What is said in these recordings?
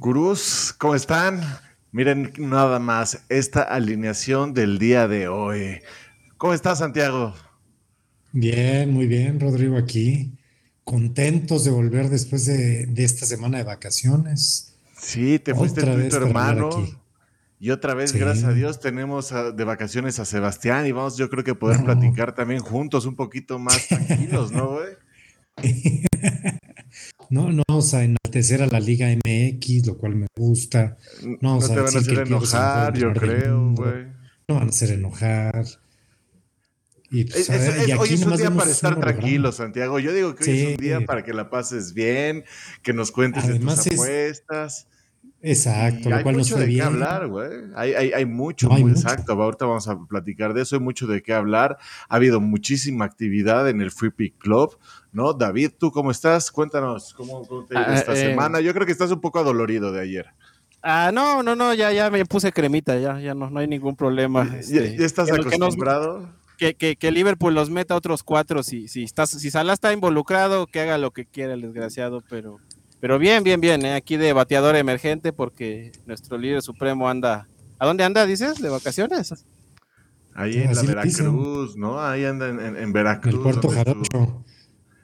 Gurús, ¿cómo están? Miren nada más esta alineación del día de hoy. ¿Cómo estás, Santiago? Bien, muy bien, Rodrigo, aquí. Contentos de volver después de, esta semana de vacaciones. Sí, te fuiste tu hermano. Y otra vez, gracias a Dios, tenemos de vacaciones a Sebastián y vamos, yo creo que poder platicar también juntos un poquito más tranquilos, ¿no, güey? No, no vamos a enaltecer a la Liga MX, lo cual me gusta. No, no te van a hacer enojar, yo creo, güey. No van a hacer enojar. Y, pues, hoy es un día para estar tranquilo, Santiago. Yo digo que hoy es un día para que la pases bien, que nos cuentes de tus apuestas. Exacto, lo cual mucho de qué hablar, güey. Hay, hay, hay, mucho, muy exacto. Ahorita vamos a platicar de eso. Hay mucho de qué hablar. Ha habido muchísima actividad en el Free Pick Club, ¿no? David, ¿tú cómo estás? Cuéntanos cómo, te ha ido ah, esta eh, semana. Yo creo que estás un poco adolorido de ayer. Ah, no, no, no, ya, ya me puse cremita, ya, ya no, no hay ningún problema. ¿Ya, este, estás acostumbrado? Que, que, que, Liverpool los meta otros cuatro, si, si, estás, si Salah está involucrado, que haga lo que quiera el desgraciado, pero pero bien, bien, bien, ¿eh? aquí de bateador emergente porque nuestro líder supremo anda... ¿A dónde anda, dices? ¿De vacaciones? Ahí en la Veracruz, ¿no? Ahí anda en, Veracruz. El Puerto Jarocho.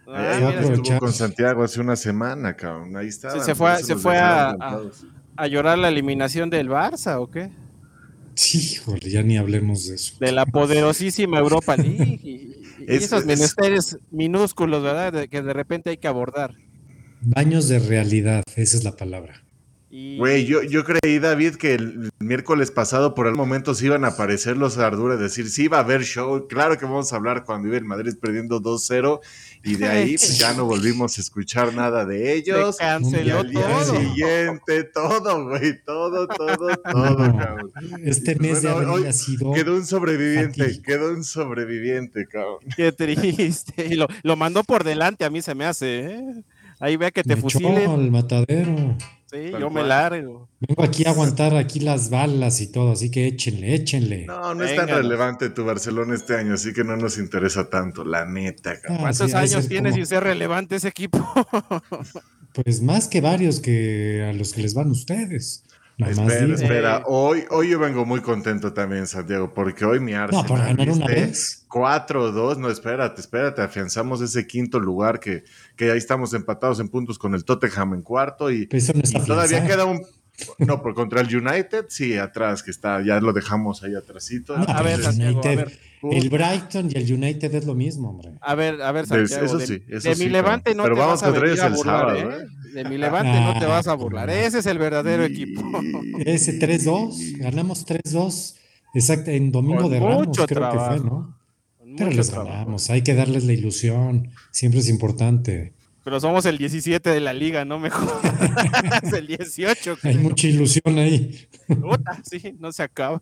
Ah, estuvo con Santiago hace una semana, cabrón. Ahí estaba. se fue, se fue a, a, llorar la eliminación del Barça, ¿o qué? Sí, joder, ya ni hablemos de eso. De la poderosísima Europa League. Y, esos menesteres minúsculos, ¿verdad? que de repente hay que abordar. Baños de realidad, esa es la palabra. Güey, yo, yo creí, David, que el miércoles pasado por algún momento se iban a aparecer los Arduras, decir, sí va a haber show, claro que vamos a hablar cuando iba el Madrid perdiendo 2-0 y de ahí pues, ya no volvimos a escuchar nada de ellos. Se canceló y al siguiente, todo, güey, todo, todo, todo, cabrón. Este mes de abril ha sido... Quedó un sobreviviente, quedó un sobreviviente, cabrón. Qué triste, y lo, lo mandó por delante, a mí se me hace, ¿eh? Ahí vea que te me fusilen. al matadero. Sí, yo me largo. Vengo aquí a aguantar aquí las balas y todo, así que échenle, échenle. No, no es tan relevante tu Barcelona este año, así que no nos interesa tanto, la neta. Ah, ¿Cuántos años tienes sin ser relevante ese equipo? pues más que varios que a los que les van ustedes. Espera, espera. Hoy, hoy yo vengo muy contento también, Santiago, porque hoy mi Arsenal. No, por ganar una vez. 4-2, no, espérate, espérate, afianzamos ese quinto lugar que, que ahí estamos empatados en puntos con el Tottenham en cuarto y, todavía queda un... No, por contra el United, sí, atrás, que está, ya lo dejamos ahí atrásito. a, ver, el Brighton y el United es lo mismo, hombre. A ver, a ver, Santiago, eso sí, eso de, mi levante no te vas a, venir a burlar, ¿eh? De mi levante no te vas a burlar. Ese es el verdadero equipo. Ese 3-2, ganamos 3-2, exacto, en domingo de Ramos, creo que fue, ¿no? Pero les ganamos, hay que darles la ilusión, siempre es importante. Pero somos el 17 de la liga, no mejor. es el 18. Hay mucha ilusión ahí. sí, no se acaba.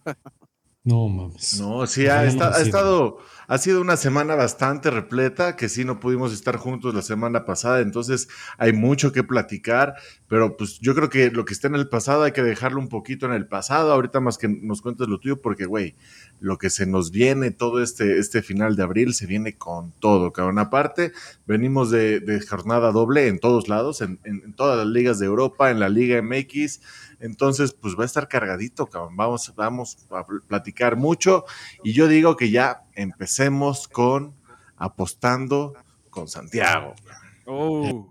No mames. No, sí, ha, estado, ha sido una semana bastante repleta, que sí no pudimos estar juntos la semana pasada, entonces hay mucho que platicar, pero pues yo creo que lo que está en el pasado hay que dejarlo un poquito en el pasado, ahorita más que nos cuentes lo tuyo, porque güey, lo que se nos viene todo este, este final de abril se viene con todo, cabrón. Aparte, venimos de, jornada doble en todos lados, en, todas las ligas de Europa, en la Liga MX. Entonces, pues va a estar cargadito, cabrón. Vamos, vamos a platicar mucho. Y yo digo que ya empecemos con apostando con Santiago. Oh.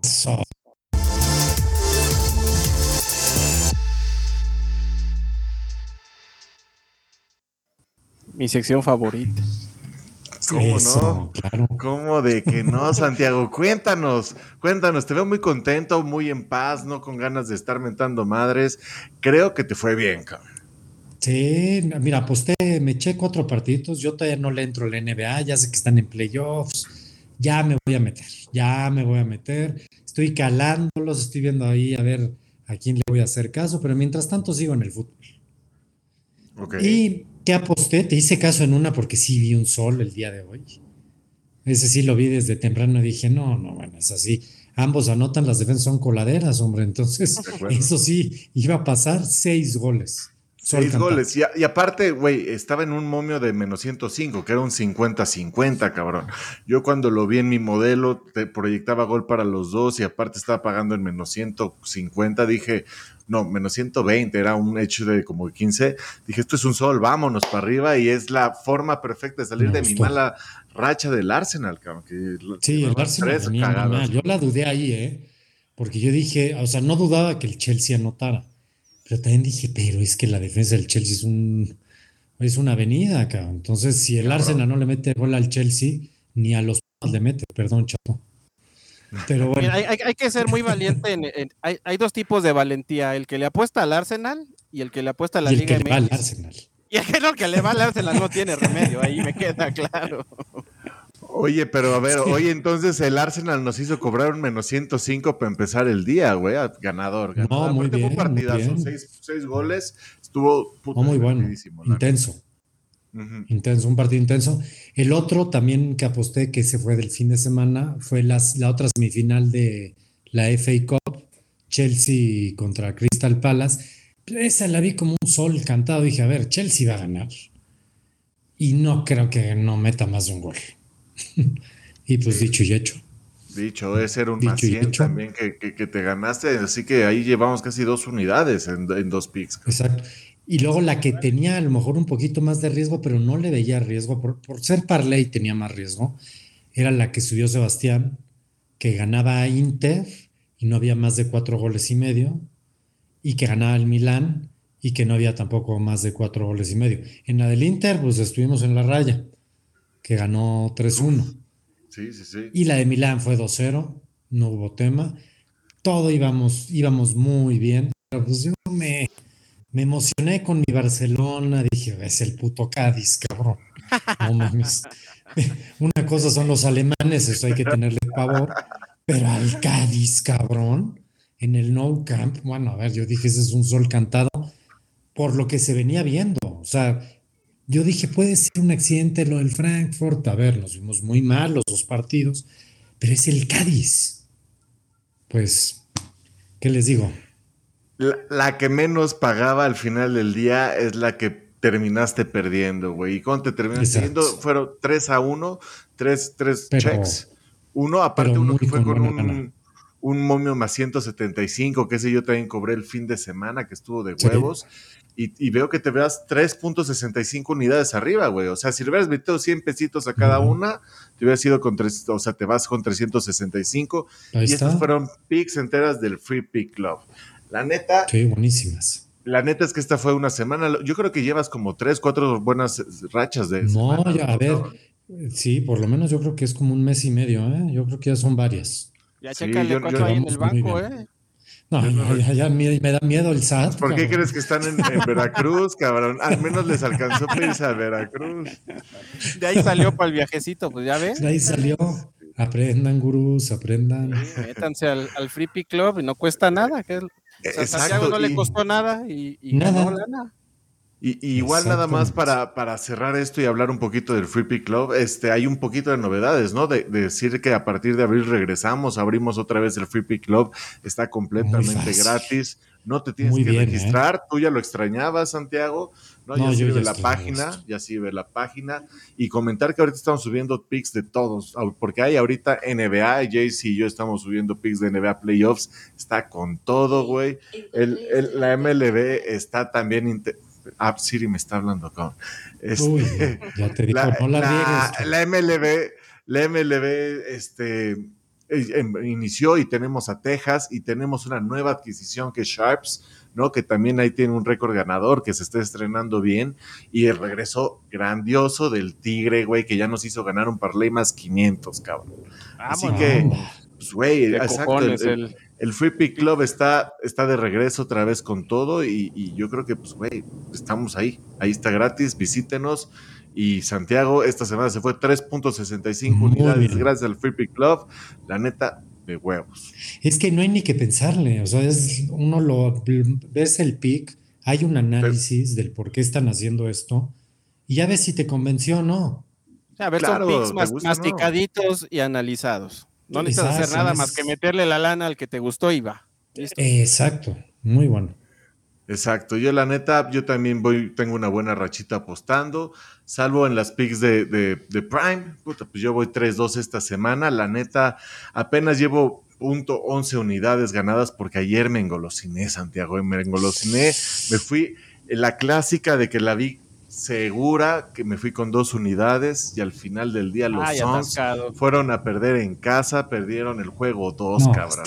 Mi sección favorita. ¿Cómo no? ¿Cómo de que no, Santiago? cuéntanos, cuéntanos. Te veo muy contento, muy en paz, no con ganas de estar mentando madres. Creo que te fue bien, cabrón. Sí, mira, aposté, me eché cuatro partiditos. Yo todavía no le entro a la NBA, ya sé que están en playoffs. Ya me voy a meter, ya me voy a meter. Estoy calándolos, estoy viendo ahí a ver a quién le voy a hacer caso, pero mientras tanto sigo en el fútbol. Okay. Y ¿Qué aposté? Te hice caso en una porque sí vi un sol el día de hoy. Ese sí lo vi desde temprano y dije, no, no, bueno, es así. Ambos anotan, las defensas son coladeras, hombre. Entonces, eso sí, iba a pasar seis goles. Seis goles. Y, aparte, güey, estaba en un momio de menos 105, que era un 50-50, cabrón. Yo cuando lo vi en mi modelo, te proyectaba gol para los dos y aparte estaba pagando en menos 150. Dije, no, menos 120, era un hecho de como 15. Dije, esto es un sol, vámonos para arriba y es la forma perfecta de salir de mi mala racha del Arsenal, cabrón. sí, el Arsenal Yo la dudé ahí, ¿eh? Porque yo dije, o sea, no dudaba que el Chelsea anotara pero también dije, pero es que la defensa del Chelsea es un es una avenida acá. Entonces, si el Arsenal no le mete bola al Chelsea, ni a los le mete, perdón, chato. Pero bueno. hay, que ser muy valiente. hay, dos tipos de valentía: el que le apuesta al Arsenal y el que le apuesta a la Liga que Le va al Arsenal. Y el que le va al Arsenal no tiene remedio, ahí me queda claro. Oye, pero a ver, hoy entonces el Arsenal nos hizo cobrar un menos 105 para empezar el día, güey, ganador. ganador. No, muy bien, fue partidazo, seis, goles, estuvo muy bueno, intenso. Intenso, un partido intenso. El otro también que aposté que se fue del fin de semana fue las, la otra semifinal de la FA Cup, Chelsea contra Crystal Palace. Esa la vi como un sol cantado. Dije, a ver, Chelsea va a ganar. Y no creo que no meta más de un gol. y pues dicho y hecho. Dicho, es ser un más también que, te ganaste, así que ahí llevamos casi dos unidades en, dos picks. Exacto. Y luego la que tenía a lo mejor un poquito más de riesgo, pero no le veía riesgo, por, por ser Parley tenía más riesgo, era la que subió Sebastián, que ganaba a Inter y no había más de cuatro goles y medio, y que ganaba el Milán y que no había tampoco más de cuatro goles y medio. En la del Inter, pues estuvimos en la raya que ganó 3-1. Sí, sí, sí. Y la de Milán fue 2-0, no hubo tema. Todo íbamos, íbamos muy bien. Pero pues yo me, me emocioné con mi Barcelona. Dije, es el puto Cádiz, cabrón. No mames. Una cosa son los alemanes, eso hay que tenerle pavor. Pero al Cádiz, cabrón, en el No Camp, bueno, a ver, yo dije, ese es un sol cantado por lo que se venía viendo. O sea, yo dije, puede ser un accidente lo del Frankfurt. A ver, nos vimos muy mal los dos partidos, pero es el Cádiz. Pues, ¿qué les digo? La, que menos pagaba al final del día es la que terminaste perdiendo, güey. ¿Y cuando te terminaste perdiendo? Fueron 3 a 1, 3, checks. Uno, aparte uno que fue con un, un, momio más 175, que ese yo también cobré el fin de semana, que estuvo de huevos y, veo que te veas 3.65 unidades arriba, güey. O sea, si le hubieras metido 100 pesitos a cada una, te hubieras ido con tres, o sea, te vas con 365. y estas fueron picks enteras del Free Pick Club. La neta. Sí, buenísimas. La neta es que esta fue una semana. Yo creo que llevas como tres, cuatro buenas rachas de. No, ya, a ver. Sí, por lo menos yo creo que es como un mes y medio, ¿eh? Yo creo que ya son varias. Ya sí, chécale cuánto hay en el banco, ¿eh? No, ya, me, da miedo el SAT. ¿Por qué crees que están en, Veracruz, cabrón? Al menos les alcanzó para irse a Veracruz. De ahí salió para el viajecito, pues ya ves. De ahí salió. Aprendan, gurús, aprendan. métanse al, al Free Pick Club y no cuesta nada. Que Santiago no le costó nada y, y nada. Ganó y, igual nada más para, para, cerrar esto y hablar un poquito del Free Pick Club, este, hay un poquito de novedades, ¿no? De, decir que a partir de abril regresamos, abrimos otra vez el Free Pick Club, está completamente gratis, no te tienes que ¿eh? registrar, tú ya lo extrañabas, Santiago, ¿no? ya sirve la página, ya sirve la página, y comentar que ahorita estamos subiendo pics de todos, porque hay ahorita NBA, Jaycee y yo estamos subiendo pics de NBA Playoffs, está con todo, güey, el, la MLB está también... Ah, Siri me está hablando, con este, ya te digo, la, no la, la, MLB, la MLB, este, em, inició y tenemos a Texas y tenemos una nueva adquisición que es Sharps, ¿no? Que también ahí tiene un récord ganador que se está estrenando bien y el regreso grandioso del Tigre, güey, que ya nos hizo ganar un parlay más 500, cabrón. Así que, pues, güey, exacto. El, el Free Pick Club está, está de regreso otra vez con todo y, yo creo que, pues, güey, estamos ahí. Ahí está gratis, visítenos. Y Santiago esta semana se fue 3.65 unidades gracias al Free Pick Club. La neta, de huevos. Es que no hay ni que pensarle. O sea, es, uno lo ves el pick, hay un análisis del por qué están haciendo esto y ya ves si te convenció o no. A ver, son picks más, masticaditos y analizados. No necesitas hacer nada más que meterle la lana al que te gustó y va. Exacto, muy bueno. Exacto, yo la neta, yo también voy, tengo una buena rachita apostando, salvo en las picks de, de, Prime, puta, pues yo voy 3-2 esta semana, la neta, apenas llevo punto 11 unidades ganadas porque ayer me engolosiné, Santiago, me engolosiné, me fui, la clásica de que la vi segura, que me fui con dos unidades y al final del día los Suns fueron a perder en casa, perdieron el juego dos, cabrón.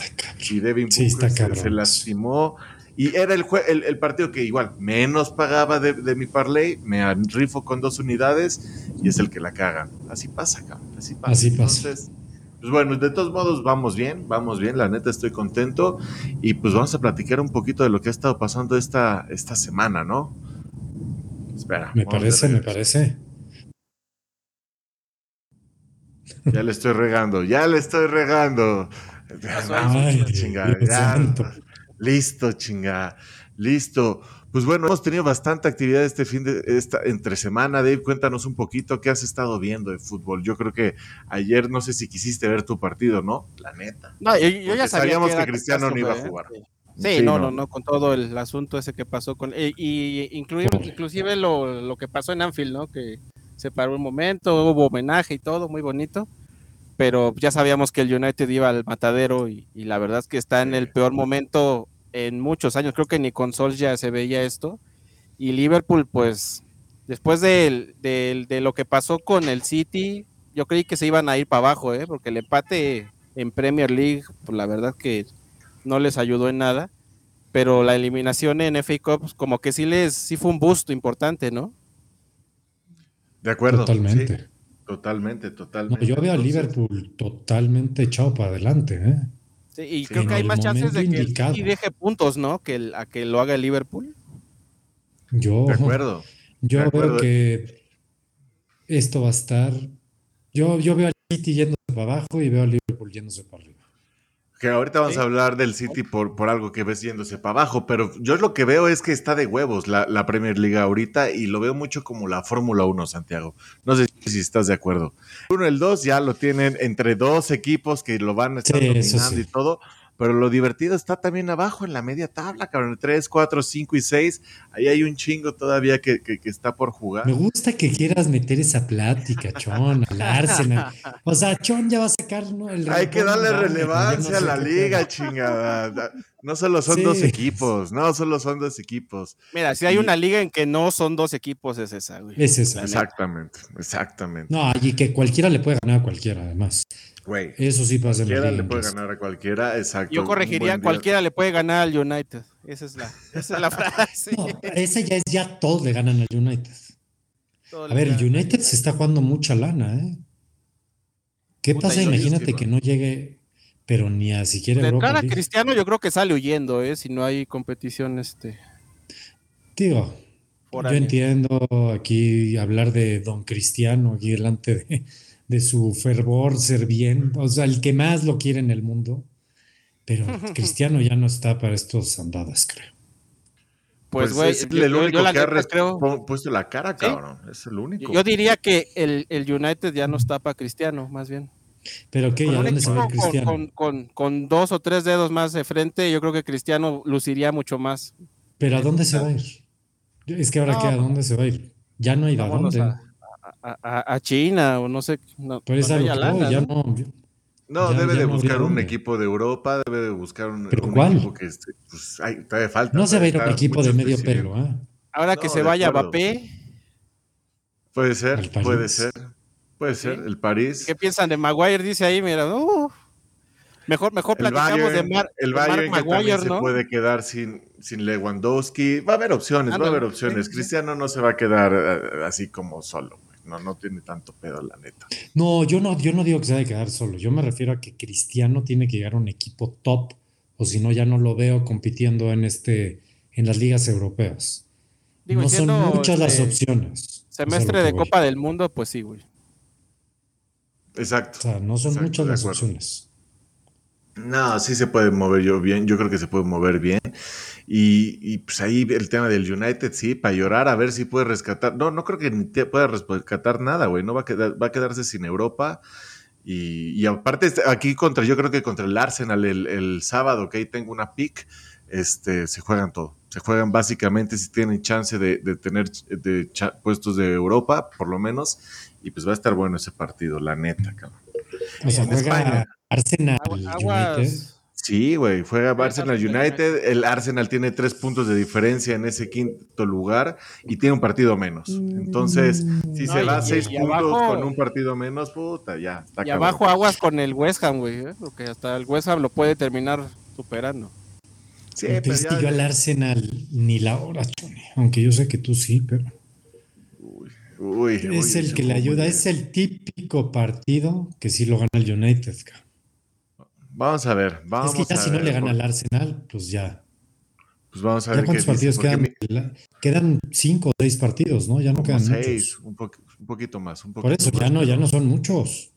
Y Devin Booker se lastimó y era el, el, partido que igual menos pagaba de, mi parlay, me rifo con dos unidades y es el que la caga. Así pasa, cabrón. Así pasa. Así pasa. Entonces, pues bueno, de todos modos vamos bien, vamos bien, la neta estoy contento y pues vamos a platicar un poquito de lo que ha estado pasando esta, esta semana, ¿no? Espera. Me parece, me parece. Ya le estoy regando, ya le estoy regando. Ay, Listo, chinga. Listo. Pues bueno, hemos tenido bastante actividad este fin de esta entre semana. Dave, cuéntanos un poquito qué has estado viendo de fútbol. Yo creo que ayer no sé si quisiste ver tu partido, ¿no? La neta. No, yo, ya sabía sabíamos que, Cristiano no iba a jugar. Sí, no, no, no, con todo el asunto ese que pasó con y, y inclusive lo, lo, que pasó en Anfield, ¿no? Que se paró un momento, hubo homenaje y todo, muy bonito pero ya sabíamos que el United iba al matadero y, la verdad es que está en el peor momento en muchos años. Creo que ni con Sol ya se veía esto. Y Liverpool, pues, después de, de, lo que pasó con el City, yo creí que se iban a ir para abajo, ¿eh? porque el empate en Premier League, pues la verdad que no les ayudó en nada. Pero la eliminación en FA Cup, pues, como que sí les, sí fue un busto importante, ¿no? De acuerdo. Totalmente. Totalmente, totalmente. yo veo a Liverpool totalmente echado para adelante, ¿eh? Sí, y creo que hay más chances de que y deje puntos, ¿no? Que a que lo haga el Liverpool. Yo, de acuerdo. Yo veo que esto va a estar. Yo, yo veo a City yéndose para abajo y veo a Liverpool yéndose para arriba. Que ahorita vamos a hablar del City por, por algo que ves yéndose para abajo, pero yo lo que veo es que está de huevos la, la Premier League ahorita y lo veo mucho como la Fórmula 1, Santiago. No sé si estás de acuerdo. Uno, el dos ya lo tienen entre dos equipos que lo van a estar dominando y todo, pero lo divertido está también abajo en la media tabla, cabrón. 3, 4, 5 y 6. Ahí hay un chingo todavía que, que, está por jugar. Me gusta que quieras meter esa plática, Chon, al Arsenal. O sea, Chon ya va a sacar ¿no? el Hay que darle relevancia a la liga, chingada. No solo son dos equipos, no solo son dos equipos. Mira, si hay una liga en que no son dos equipos, es esa, güey. Es esa. Exactamente, exactamente. No, y que cualquiera le puede ganar a cualquiera, además. Eso sí pasa en Cualquiera le puede ganar a cualquiera, exacto. Yo corregiría, cualquiera le puede ganar al United. Esa es la, esa es la frase. No, esa ya es ya todos le ganan al United. a ver, el United se está jugando mucha lana, ¿eh? ¿Qué pasa? Imagínate que no llegue, pero ni a siquiera De Europa Cristiano yo creo que sale huyendo, ¿eh? Si no hay competición, este. Digo, yo entiendo aquí hablar de Don Cristiano aquí delante de de su fervor, ser bien, o sea, el que más lo quiere en el mundo. Pero Cristiano ya no está para estos andadas, creo. Pues, güey, es el único que ha puesto la cara, cabrón. Es el único. Yo diría que el, el, United ya no está para Cristiano, más bien. ¿Pero qué? ¿A dónde se va Cristiano? Con, con, con, dos o tres dedos más de frente, yo creo que Cristiano luciría mucho más. ¿Pero a dónde se va a ir? Es que ahora, ¿qué? ¿A dónde se va a ir? Ya no hay a dónde a, China o no sé. No, ya no. No, debe de buscar un equipo de Europa, debe de buscar un, equipo que pues, hay, todavía falta. No se va a ir un equipo de medio pelo, ¿eh? Ahora que se vaya Mbappé. Puede ser, puede ser. Puede ser, el París. ¿Qué piensan de Maguire? Dice ahí, mira, uh, mejor, mejor platicamos de, Mar, el Bayern Maguire, se puede quedar sin, sin Lewandowski. Va a haber opciones, va a haber opciones. Cristiano no se va a quedar eh, así como solo no, no tiene tanto pedo, la neta. No, yo no, yo no digo que se haya de quedar solo. Yo me refiero a que Cristiano tiene que llegar a un equipo top, o si no, ya no lo veo compitiendo en este, en las ligas europeas. no son muchas las opciones. Semestre de Copa del Mundo, pues sí, güey. Exacto. O sea, no son muchas las opciones. No, sí se puede mover yo bien. Yo creo que se puede mover bien. Y, pues ahí el tema del United, sí, para llorar, a ver si puede rescatar. No, no creo que ni pueda rescatar nada, güey. No va a, quedar, va a quedarse sin Europa. Y, aparte, este, aquí contra, yo creo que contra el Arsenal el, sábado, que ahí tengo una pick, este, se juegan todo. Se juegan básicamente si tienen chance de, tener de puestos de Europa, por lo menos, y pues va a estar bueno ese partido, la neta, cabrón. O sea, juega Arsenal Sí, güey, juega Arsenal United. El Arsenal tiene tres puntos de diferencia en ese quinto lugar y tiene un partido menos. Entonces, si se va a seis puntos con un partido menos, puta, ya. Está y abajo aguas con el West Ham, güey, ¿eh? porque hasta el West Ham lo puede terminar superando. Sí, pero ya... yo al Arsenal ni la hora, aunque yo sé que tú sí, pero. Uy, es el que le ayuda, es el típico partido que sí lo gana el United. Vamos a ver, vamos Es que ya si no le gana al Arsenal, pues ya. Pues vamos a ver. ¿Cuántos partidos quedan? Quedan cinco o seis partidos, ¿no? Ya no quedan seis, Un, poquito más. Un Por eso, ya no, ya no son muchos.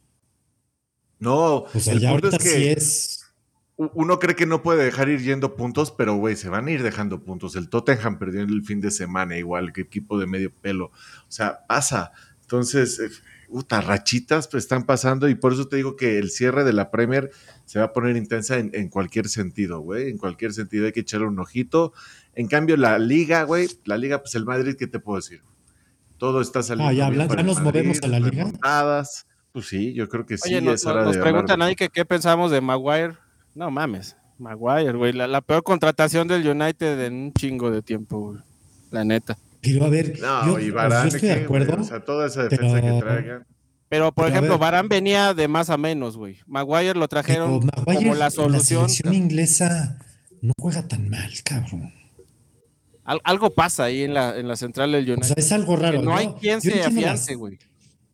No, o sea, ya ahorita es que sí es. Uno cree que no puede dejar ir yendo puntos, pero güey, se van a ir dejando puntos. El Tottenham perdió el fin de semana, igual que equipo de medio pelo. O sea, pasa. Entonces, eh, puta, rachitas pues, están pasando y por eso te digo que el cierre de la Premier se va a poner intensa en, cualquier sentido, güey. En cualquier sentido hay que echarle un ojito. En cambio, la liga, güey, la liga, pues el Madrid, ¿qué te puedo decir? Todo está saliendo. Ah, ya, hablan, ya nos movemos a la liga. Pues sí, yo creo que sí. Oye, nos, preguntan ahí que qué pensamos de Maguire. No mames, Maguire, güey. La, peor contratación del United en un chingo de tiempo, güey. La neta. Pero a ver, no, yo, estoy de acuerdo. o sea, toda esa defensa que traigan. Pero, por ejemplo, Barán venía de más a menos, güey. Maguire lo trajeron como la solución. La selección inglesa no juega tan mal, cabrón. algo pasa ahí en la, en la central del United. O sea, es algo raro. no hay quien se afiance, güey.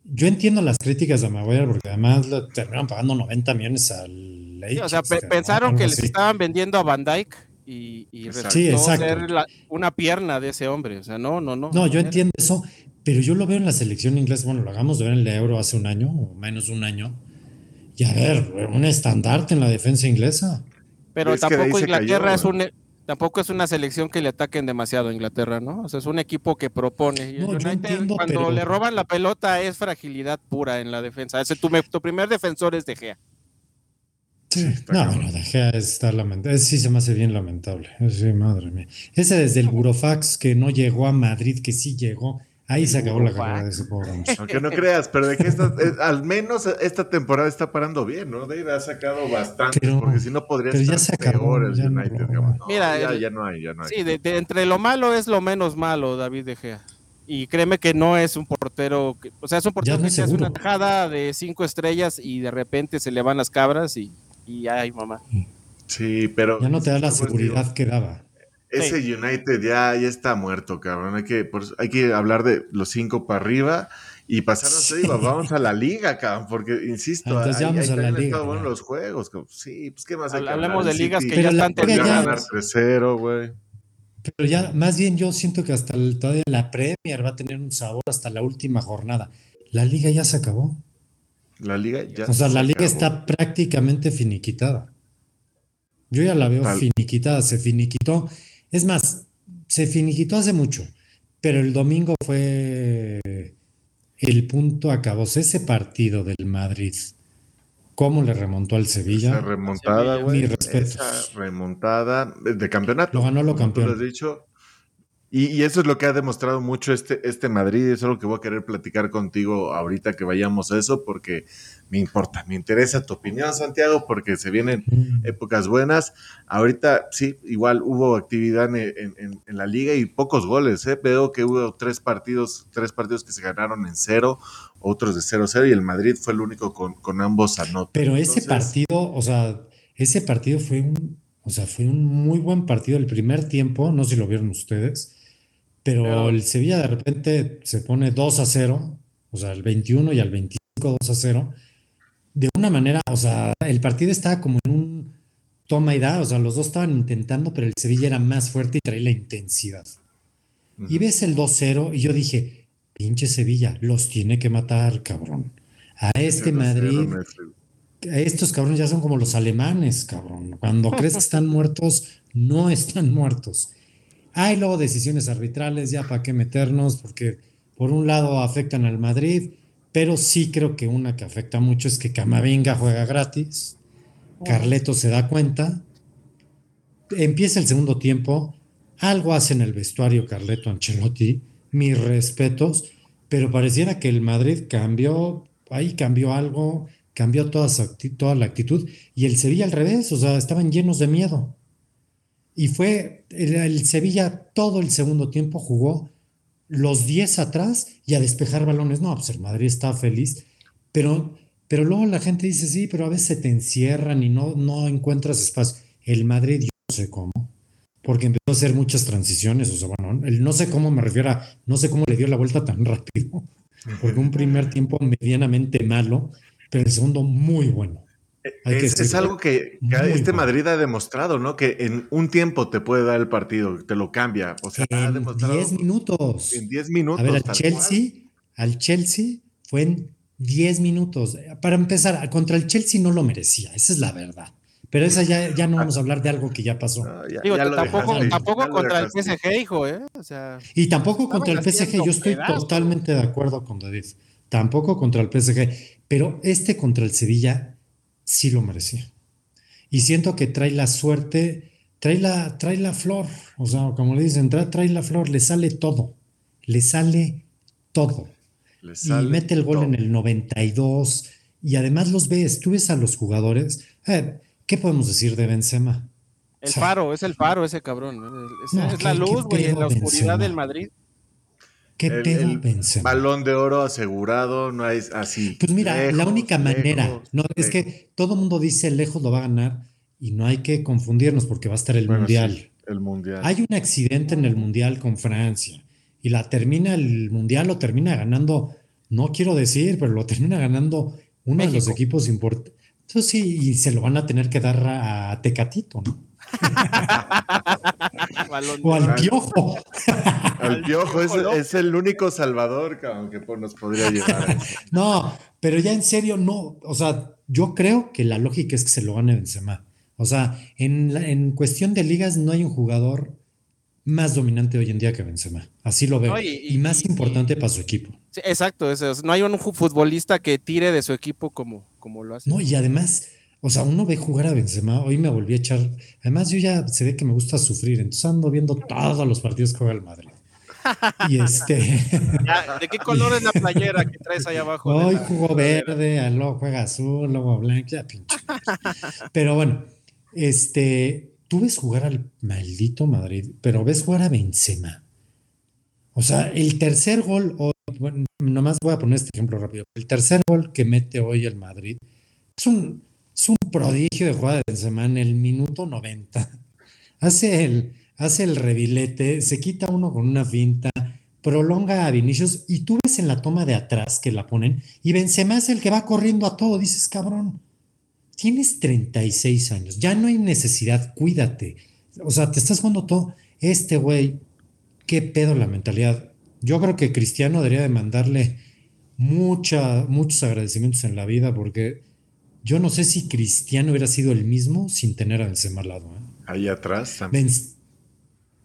Yo entiendo las críticas de Maguire porque además le terminaron pagando 90 millones al O sea, pensaron que les estaban vendiendo a Van Dyke y, y sí, ser una pierna de ese hombre. O sea, no, no, no. No, yo entiendo eso, pero yo lo veo en la selección inglesa. Bueno, lo hagamos de ver en el Euro hace un año o menos un año. Y a ver, un estandarte en la defensa inglesa. Pero tampoco Inglaterra es un tampoco es una selección que le ataquen demasiado a Inglaterra, ¿no? O sea, es un equipo que propone. No, cuando le roban la pelota es fragilidad pura en la defensa. Ese, tu, tu primer defensor es De Gea no, bueno, dejé estar lamentable. Sí se me hace bien lamentable. Sí, madre mía. Ese desde el Burofax que no llegó a Madrid, que sí llegó. Ahí se acabó la carrera de ese pobre. Aunque no creas, pero de que esta, eh, al menos esta temporada está parando bien, ¿no? Dave ha sacado bastante, porque si no podría estar ya peor el United. Mira, ya, no hay, ya no hay. Sí, de, entre lo malo es lo menos malo, David De Gea. Y créeme que no es un portero, que, o sea, es un portero que hace una tajada de cinco estrellas y de repente se le van las cabras y y ay, mamá. Sí, pero. Ya no te da la seguridad que daba. Ese United ya, ya está muerto, cabrón. Hay que, hay que hablar de los cinco para arriba y pasar a Vamos a la liga, cabrón, porque insisto, Entonces ahí, vamos a la liga. Bueno, los juegos. Sí, pues qué más hay Hablemos de ligas que ya están ganar 3-0, güey. Pero ya, más bien yo siento que hasta el, todavía la Premier va a tener un sabor hasta la última jornada. La liga ya se acabó. La liga ya. O sea, la liga está prácticamente finiquitada. Yo ya la veo finiquitada, se finiquitó. Es más, se finiquitó hace mucho, pero el domingo fue el punto acabó. Ese partido del Madrid, ¿cómo le remontó al Sevilla? Esa remontada, güey. Esa remontada de campeonato. Lo ganó lo campeón. has dicho, y, eso es lo que ha demostrado mucho este, este Madrid, eso es lo que voy a querer platicar contigo ahorita que vayamos a eso, porque me importa, me interesa tu opinión, Santiago, porque se vienen mm. épocas buenas. Ahorita sí, igual hubo actividad en, la liga y pocos goles, ¿eh? veo que hubo tres partidos, tres partidos que se ganaron en cero, otros de cero cero, y el Madrid fue el único con, con ambos anotados. Pero ese partido, o sea, ese partido fue un, o sea, fue un muy buen partido el primer tiempo, no sé si lo vieron ustedes pero, el Sevilla de repente se pone 2 a 0, o sea, el 21 y al 25 2 a 0, de una manera, o sea, el partido estaba como en un toma y da, o sea, los dos estaban intentando, pero el Sevilla era más fuerte y traía la intensidad. Y ves el 2-0 y yo dije, pinche Sevilla, los tiene que matar, cabrón. A este Madrid, a estos cabrones ya son como los alemanes, cabrón. Cuando crees que están muertos, no están muertos. Hay luego decisiones arbitrales, ya para qué meternos, porque por un lado afectan al Madrid, pero sí creo que una que afecta mucho es que Camavinga juega gratis, Carleto se da cuenta, empieza el segundo tiempo, algo hace en el vestuario Carleto Ancelotti, mis respetos, pero pareciera que el Madrid cambió, ahí cambió algo, cambió toda, toda la actitud, y el Sevilla al revés, o sea, estaban llenos de miedo. Y fue el, Sevilla todo el segundo tiempo jugó los 10 atrás y a despejar balones. No, pues el Madrid está feliz, pero, pero luego la gente dice, sí, pero a veces te encierran y no, no encuentras espacio. El Madrid, yo no sé cómo, porque empezó a hacer muchas transiciones, o sea, bueno, el no sé cómo me refiero a, no sé cómo le dio la vuelta tan rápido, porque un primer tiempo medianamente malo, pero el segundo muy bueno. Es, algo que, este Madrid ha demostrado, ¿no? Que en un tiempo te puede dar el partido, te lo cambia. O sea, en 10 minutos. En 10 minutos. A ver, al Chelsea, al Chelsea fue en 10 minutos. Para empezar, contra el Chelsea no lo merecía, esa es la verdad. Pero esa ya, ya no vamos a hablar de algo que ya pasó. Digo, tampoco, tampoco contra el PSG, hijo, ¿eh? O sea, y tampoco contra el PSG, yo estoy totalmente de acuerdo con David. Tampoco contra el PSG. Pero este contra el Sevilla sí lo merecía. Y siento que trae la suerte, trae la, trae la flor, o sea, como le dicen, trae, trae la flor, le sale todo, le sale todo. y mete el gol en el 92 y además los ves, tú ves a los jugadores. Eh, ¿Qué podemos decir de Benzema? El faro, es el faro ese cabrón. Es, la luz, güey, en la oscuridad del Madrid. ¿Qué pedo Benzema? Balón de oro asegurado, no hay así. Pues mira, la única manera, no, es que todo el mundo dice lejos lo va a ganar y no hay que confundirnos porque va a estar el mundial. el mundial. Hay un accidente en el mundial con Francia y la termina el mundial lo termina ganando, no quiero decir, pero lo termina ganando uno de los equipos importantes. Entonces sí, y se lo van a tener que dar a Tecatito, ¿no? o al piojo. al piojo es, el único salvador que nos podría llevar. no, pero ya en serio, no. O sea, yo creo que la lógica es que se lo gane Benzema. O sea, en, en cuestión de ligas no hay un jugador más dominante hoy en día que Benzema. Así lo veo. y, más importante para su equipo. exacto. no hay un futbolista que tire de su equipo como, como lo hace. No, y además o sea, uno ve jugar a Benzema, hoy me volví a echar, además yo ya se ve que me gusta sufrir, entonces ando viendo todos los partidos que juega el Madrid. Y este. ¿De qué color es la playera que traes ahí abajo? Hoy jugó verde, luego juega azul, luego blanco, ya pinche. Pero bueno, este, tú ves jugar al maldito Madrid, pero ves jugar a Benzema. O sea, el tercer gol, bueno, nomás voy a poner este ejemplo rápido. El tercer gol que mete hoy el Madrid es un, es un prodigio de jugada de en el minuto 90. Hace el, hace el revilete, se quita uno con una finta, prolonga a Vinicius y tú ves en la toma de atrás que la ponen y Benzema es el que va corriendo a todo. Dices, cabrón, tienes 36 años, ya no hay necesidad, cuídate. O sea, te estás jugando todo. Este güey, qué pedo la mentalidad. Yo creo que Cristiano debería de mandarle mucha, muchos agradecimientos en la vida porque yo no sé si Cristiano hubiera sido el mismo sin tener a Benzema al lado. ¿eh? Ahí atrás también.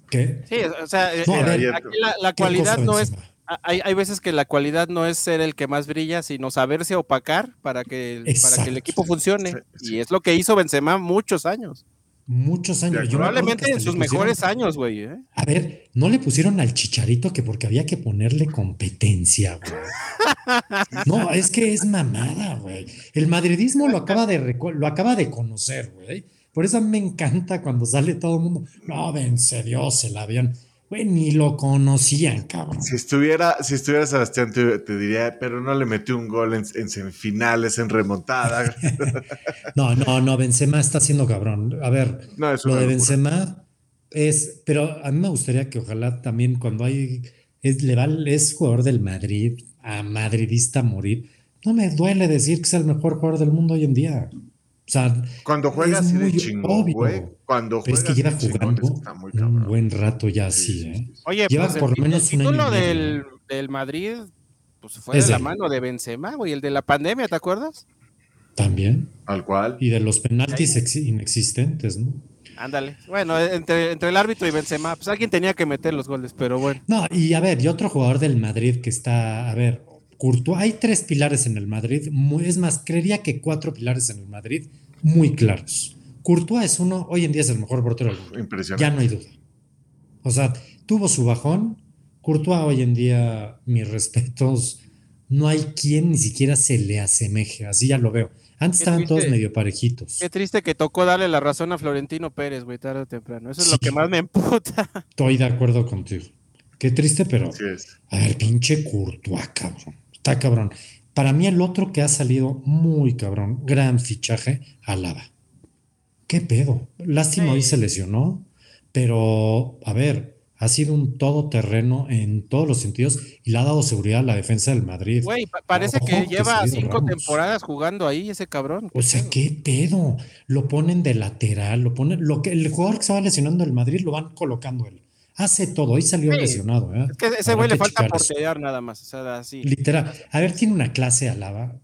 ¿Qué? Sí, o sea, eh, eh, aquí la, cualidad no es. Hay, veces que la cualidad no es ser el que más brilla, sino saberse opacar para que, para que el equipo funcione. Y es lo que hizo Benzema muchos años. Muchos años. probablemente en sus mejores años, güey. ¿eh? A ver, no le pusieron al chicharito que porque había que ponerle competencia, güey. no, es que es mamada, güey. El madridismo lo acaba de, lo acaba de conocer, güey. Por eso me encanta cuando sale todo el mundo. No, vence Dios el avión. Güey, ni lo conocían, cabrón. Si estuviera, si estuviera Sebastián, te, diría, pero no le metió un gol en, semifinales, en remontada. no, no, no, Benzema está haciendo cabrón. A ver, lo de Benzema es, pero a mí me gustaría que ojalá también cuando hay, es, le es jugador del Madrid, a madridista morir. No me duele decir que es el mejor jugador del mundo hoy en día. O sea, cuando juega así de chingón, güey. Cuando juega es que lleva jugando un buen rato ya así, ¿eh? Oye, lleva pues por lo menos el título del, del, Madrid pues fue de la mano de Benzema, güey, el de la pandemia, ¿te acuerdas? También. Al cual. Y de los penaltis inexistentes, ¿no? Ándale. Bueno, entre, entre el árbitro y Benzema, pues alguien tenía que meter los goles, pero bueno. No, y a ver, y otro jugador del Madrid que está, a ver, Courtois, hay tres pilares en el Madrid, es más, creería que cuatro pilares en el Madrid muy claros. Courtois es uno, hoy en día es el mejor portero del mundo. Impresionante. Ya no hay duda. O sea, tuvo su bajón. Courtois hoy en día, mis respetos, no hay quien ni siquiera se le asemeje, así ya lo veo. Antes estaban todos medio parejitos. Qué triste que tocó darle la razón a Florentino Pérez, güey, tarde o temprano. Eso es lo que más me emputa. Estoy de acuerdo contigo. Qué triste, pero. A ver, pinche Courtois, cabrón. Está cabrón. Para mí, el otro que ha salido muy cabrón, gran fichaje, Alaba. ¿Qué pedo? Lástima, hoy se lesionó, pero a ver, ha sido un todoterreno en todos los sentidos y le ha dado seguridad a la defensa del Madrid. Güey, parece que lleva cinco temporadas jugando ahí ese cabrón. O sea, ¿qué pedo? Lo ponen de lateral, lo ponen, lo que el jugador que se va lesionando el Madrid lo van colocando él. Hace todo, hoy salió lesionado. ¿eh? Es que ese güey le falta portear nada más. O sea, así. Literal. A ver, tiene una clase alaba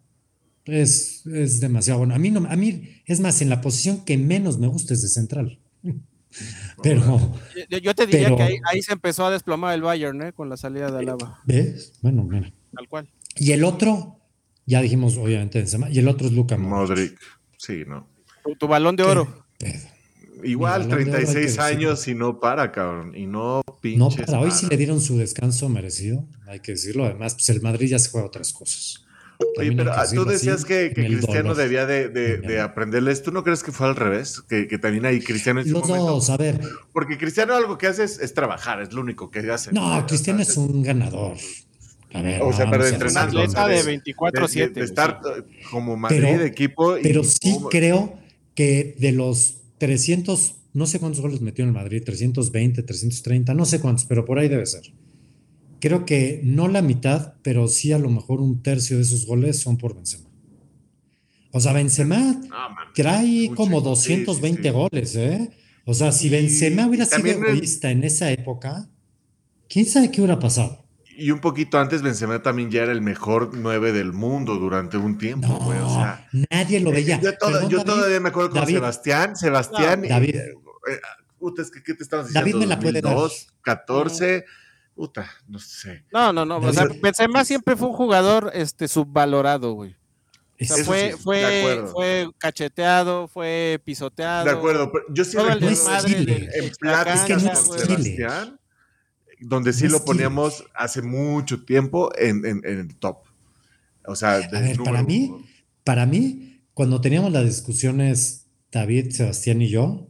es, es demasiado bueno. A mí, no, a mí, es más, en la posición que menos me gusta es de central. Pero. Yo, te diría que ahí, se empezó a desplomar el Bayern, ¿eh? Con la salida de Alaba. ¿Ves? Bueno, mira. Tal cual. Y el otro, ya dijimos, obviamente, y el otro es Luca Modric. Sí, ¿no? Tu, balón de oro. Igual, 36 años y no para, cabrón. Y no pinches. No para. Hoy sí le dieron su descanso merecido, hay que decirlo. Además, pues el Madrid ya se juega otras cosas. Oye, pero ah, tú decías que, Cristiano debía de, aprenderles. ¿Tú no crees que fue al revés? Que, también hay Cristiano en Los dos, a ver. Porque Cristiano algo que hace es, trabajar, es lo único que hace. No, Cristiano es un ganador. A ver, o sea, pero de entrenar. de 24-7. De, estar como Madrid de equipo. pero sí creo que de los 300, no sé cuántos goles metió en el Madrid, 320, 330, no sé cuántos, pero por ahí debe ser creo que no la mitad, pero sí a lo mejor un tercio de esos goles son por Benzema. O sea, Benzema trae como 220 goles, ¿eh? O sea, si Benzema hubiera sido egoísta en esa época, quién sabe qué hubiera pasado. Y un poquito antes Benzema también ya era el mejor 9 del mundo durante un tiempo, güey. o sea, nadie lo veía. Yo, todavía me acuerdo con Sebastián, Sebastián. David. Eh, puta, es que, ¿qué te estabas diciendo? David me la puede dar. 14. Puta, no sé. No, no, no. O sea, Benzema siempre fue un jugador este, subvalorado, güey. O sea, fue, fue, fue cacheteado, fue pisoteado. De acuerdo, pero yo sí recuerdo en pláticas con Sebastián, donde sí lo poníamos hace mucho tiempo en, en, en el top. O sea, a ver, para mí, para mí, cuando teníamos las discusiones David, Sebastián y yo,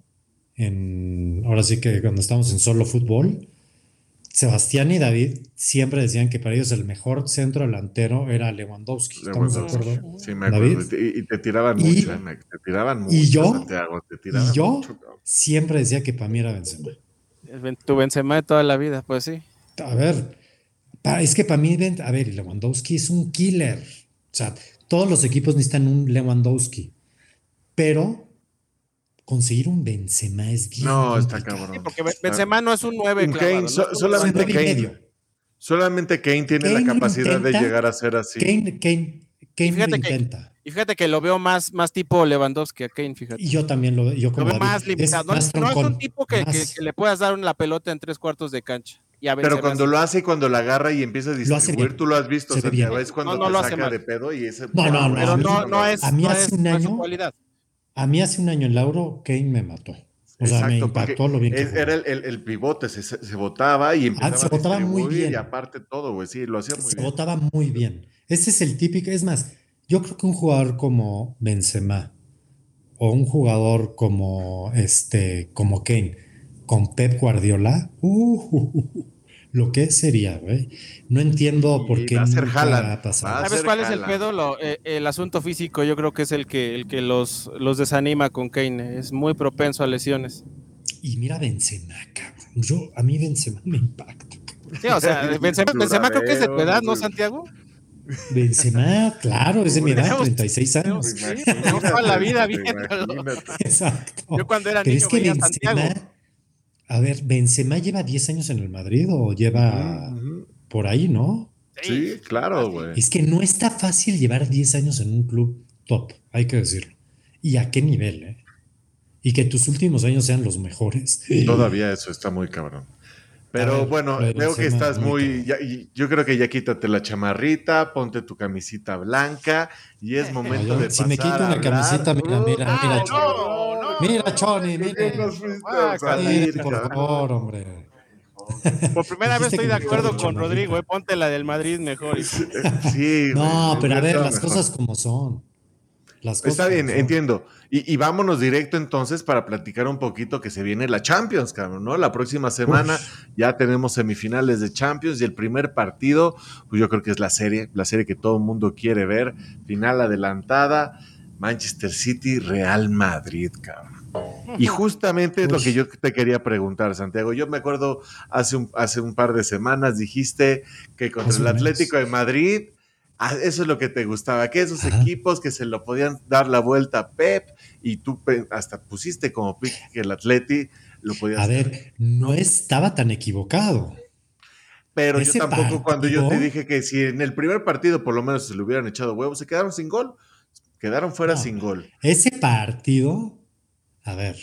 en, ahora sí que cuando estábamos en solo fútbol, Sebastián y David siempre decían que para ellos el mejor centro delantero era Lewandowski. ¿Estamos de acuerdo? Sí, me acuerdo. Y, te tiraban mucho, eh, te tiraban mucho. Y yo, y yo siempre decía que para mí era Benzema. Tu Benzema de toda la vida, pues sí. A ver, es que para mí, a ver, Lewandowski es un killer. O sea, todos los equipos necesitan un Lewandowski. Pero conseguir un Benzema es bien. No, está cabrón. porque Benzema no es un 9. Kane, solamente Kane. Solamente Kane tiene la capacidad de llegar a ser así. Kane, Kane, Kane lo intenta. Y fíjate que lo veo más, más tipo Lewandowski a Kane, fíjate. Y yo también lo, yo lo veo más limitado. no, es un tipo que, que, le puedas dar la pelota en tres cuartos de cancha. Pero cuando lo hace y cuando la agarra y empieza a distribuir, tú lo has visto, o sea, es cuando no, no te saca de pedo y ese... No, no, no, pero no, no es, a mí hace un año, a mí hace un año en Lauro, Kane me mató. O sea, me impactó lo bien que Era el, el, pivote, se, se, botaba y empezaba ah, se botaba muy bien. Y aparte todo, güey, sí, lo hacía muy bien. Se botaba muy bien. Ese es el típico, es más, yo creo que un jugador como Benzema o un jugador como este, como Kane, con Pep Guardiola, uh, lo que sería, güey. No entiendo por qué nunca ha pasado. ¿Sabes cuál es el pedo? Eh, el asunto físico, yo creo que es el que, el que los, los desanima con Kane. Es muy propenso a lesiones. Y mira Benzema, cabrón. Yo, a mí Benzema me impacta. Sí, o sea, Benzema, Benzema creo que es de tu edad, ¿no, Santiago? Benzema, claro, es de mi edad, 36 años. Sí, toda la vida viéndolo. Exacto. Yo cuando era niño veía Santiago a ver, ¿Benzema lleva 10 años en el Madrid o lleva por ahí, no? Sí, claro, güey. Es que no está fácil llevar 10 años en un club top, hay que decirlo. ¿Y a qué nivel, eh? Y que tus últimos años sean los mejores. Todavía eso está muy cabrón. Pero bueno, veo que estás muy. yo creo que ya quítate la chamarrita, ponte tu camisita blanca y es momento de si pasar. Si me quito una camiseta, mira, mira, mira, Choni. Mira, Choni, mira. por favor, hombre. Por primera vez estoy de acuerdo con Rodrigo, eh, ponte la del Madrid mejor. Sí, no, pero a ver, las cosas como son. Está bien, entiendo. Y, vámonos directo entonces para platicar un poquito que se viene la Champions, cabrón, ¿no? La próxima semana ya tenemos semifinales de Champions y el primer partido, pues yo creo que es la serie, la serie que todo el mundo quiere ver. Final adelantada, Manchester City, Real Madrid, cabrón. Y justamente es lo que yo te quería preguntar, Santiago. Yo me acuerdo hace un, hace un par de semanas dijiste que contra el Atlético de Madrid eso es lo que te gustaba, que esos equipos que se lo podían dar la vuelta a Pep y tú hasta pusiste como pick que el Atleti lo podía A ver, no estaba tan equivocado. Pero yo tampoco cuando yo te dije que si en el primer partido por lo menos se le hubieran echado huevos, se quedaron sin gol. Quedaron fuera sin gol. Ese partido, a ver,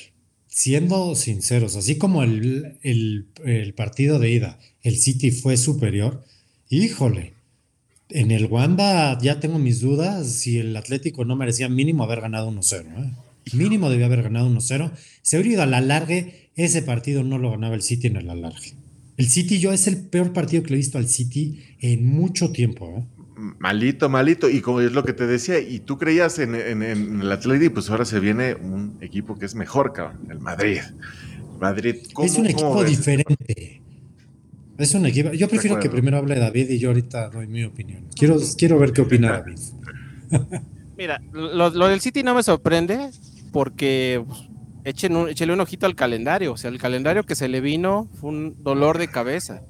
siendo sinceros, así como el, el partido de ida, el City fue superior, híjole, en el Wanda ya tengo mis dudas si el Atlético no merecía mínimo haber ganado 1-0. ¿eh? Mínimo debía haber ganado 1-0. Se habría ido a la alargue, ese partido no lo ganaba el City en el alargue. El City, yo es el peor partido que le he visto al City en mucho tiempo. ¿eh? Malito, malito. Y como es lo que te decía, y tú creías en, el Atlético, pues ahora se viene un equipo que es mejor, cabrón, el Madrid. Madrid es un equipo diferente. Es un equipo. Yo prefiero que primero hable David y yo ahorita doy mi opinión. Quiero, quiero ver qué opina David. Mira, lo, del City no me sorprende porque pues, echen un, un ojito al calendario. O sea, el calendario que se le vino fue un dolor de cabeza.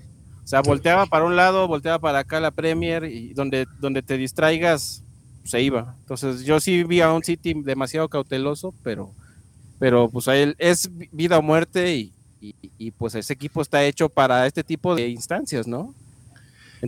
O sea, volteaba para un lado, volteaba para acá la Premier y donde, donde te distraigas se iba. Entonces yo sí vi a un City demasiado cauteloso, pero, pero pues a él es vida o muerte y, y, pues ese equipo está hecho para este tipo de instancias, ¿no?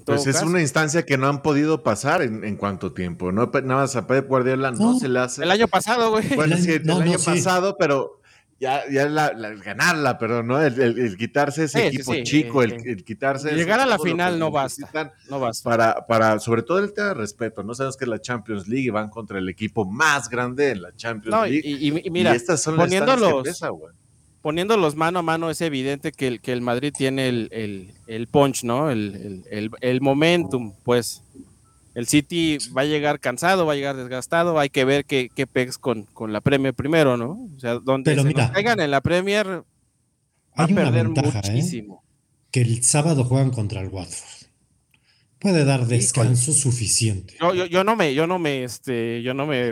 Pues es una instancia que no han podido pasar en, cuánto tiempo, ¿no? Nada más a Pep Guardiola no, se le hace. El año pasado, güey. Bueno, sí, el año pasado, pero ya, ya la, ganarla, perdón, ¿no? El, quitarse ese equipo chico, el, quitarse. Llegar a la final no basta. No basta. Para, para, sobre todo el tema de respeto, ¿no? Sabes que la Champions League van contra el equipo más grande en la Champions League. Y, mira, estas son las que güey poniéndolos mano a mano es evidente que el, que el Madrid tiene el, punch, ¿no? El, momentum, pues. El City va a llegar cansado, va a llegar desgastado, hay que ver qué, qué pegs con, con la Premier primero, ¿no? O sea, donde se caigan en la Premier va a perder ¿eh? muchísimo. Que el sábado juegan contra el Watford puede dar descanso suficiente. Yo, yo, yo, no me, yo no me, este, yo no me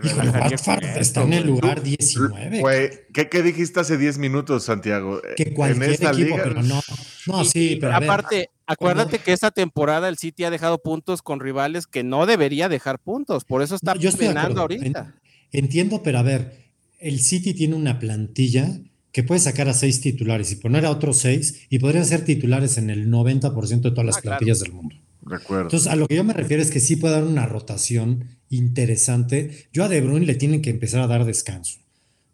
está en el lugar 19. ¿qué, ¿qué, dijiste hace 10 minutos, Santiago? Que cualquier equipo, liga? pero no. No, sí, pero aparte, acuérdate que esta temporada el City ha dejado puntos con rivales que no debería dejar puntos, por eso está no, ahorita. Entiendo, pero a ver, el City tiene una plantilla que puede sacar a seis titulares y poner a otros seis y podrían ser titulares en el 90% de todas las ah, plantillas del mundo. Entonces, a lo que yo me refiero es que sí puede dar una rotación interesante. Yo a De Bruyne le tienen que empezar a dar descanso.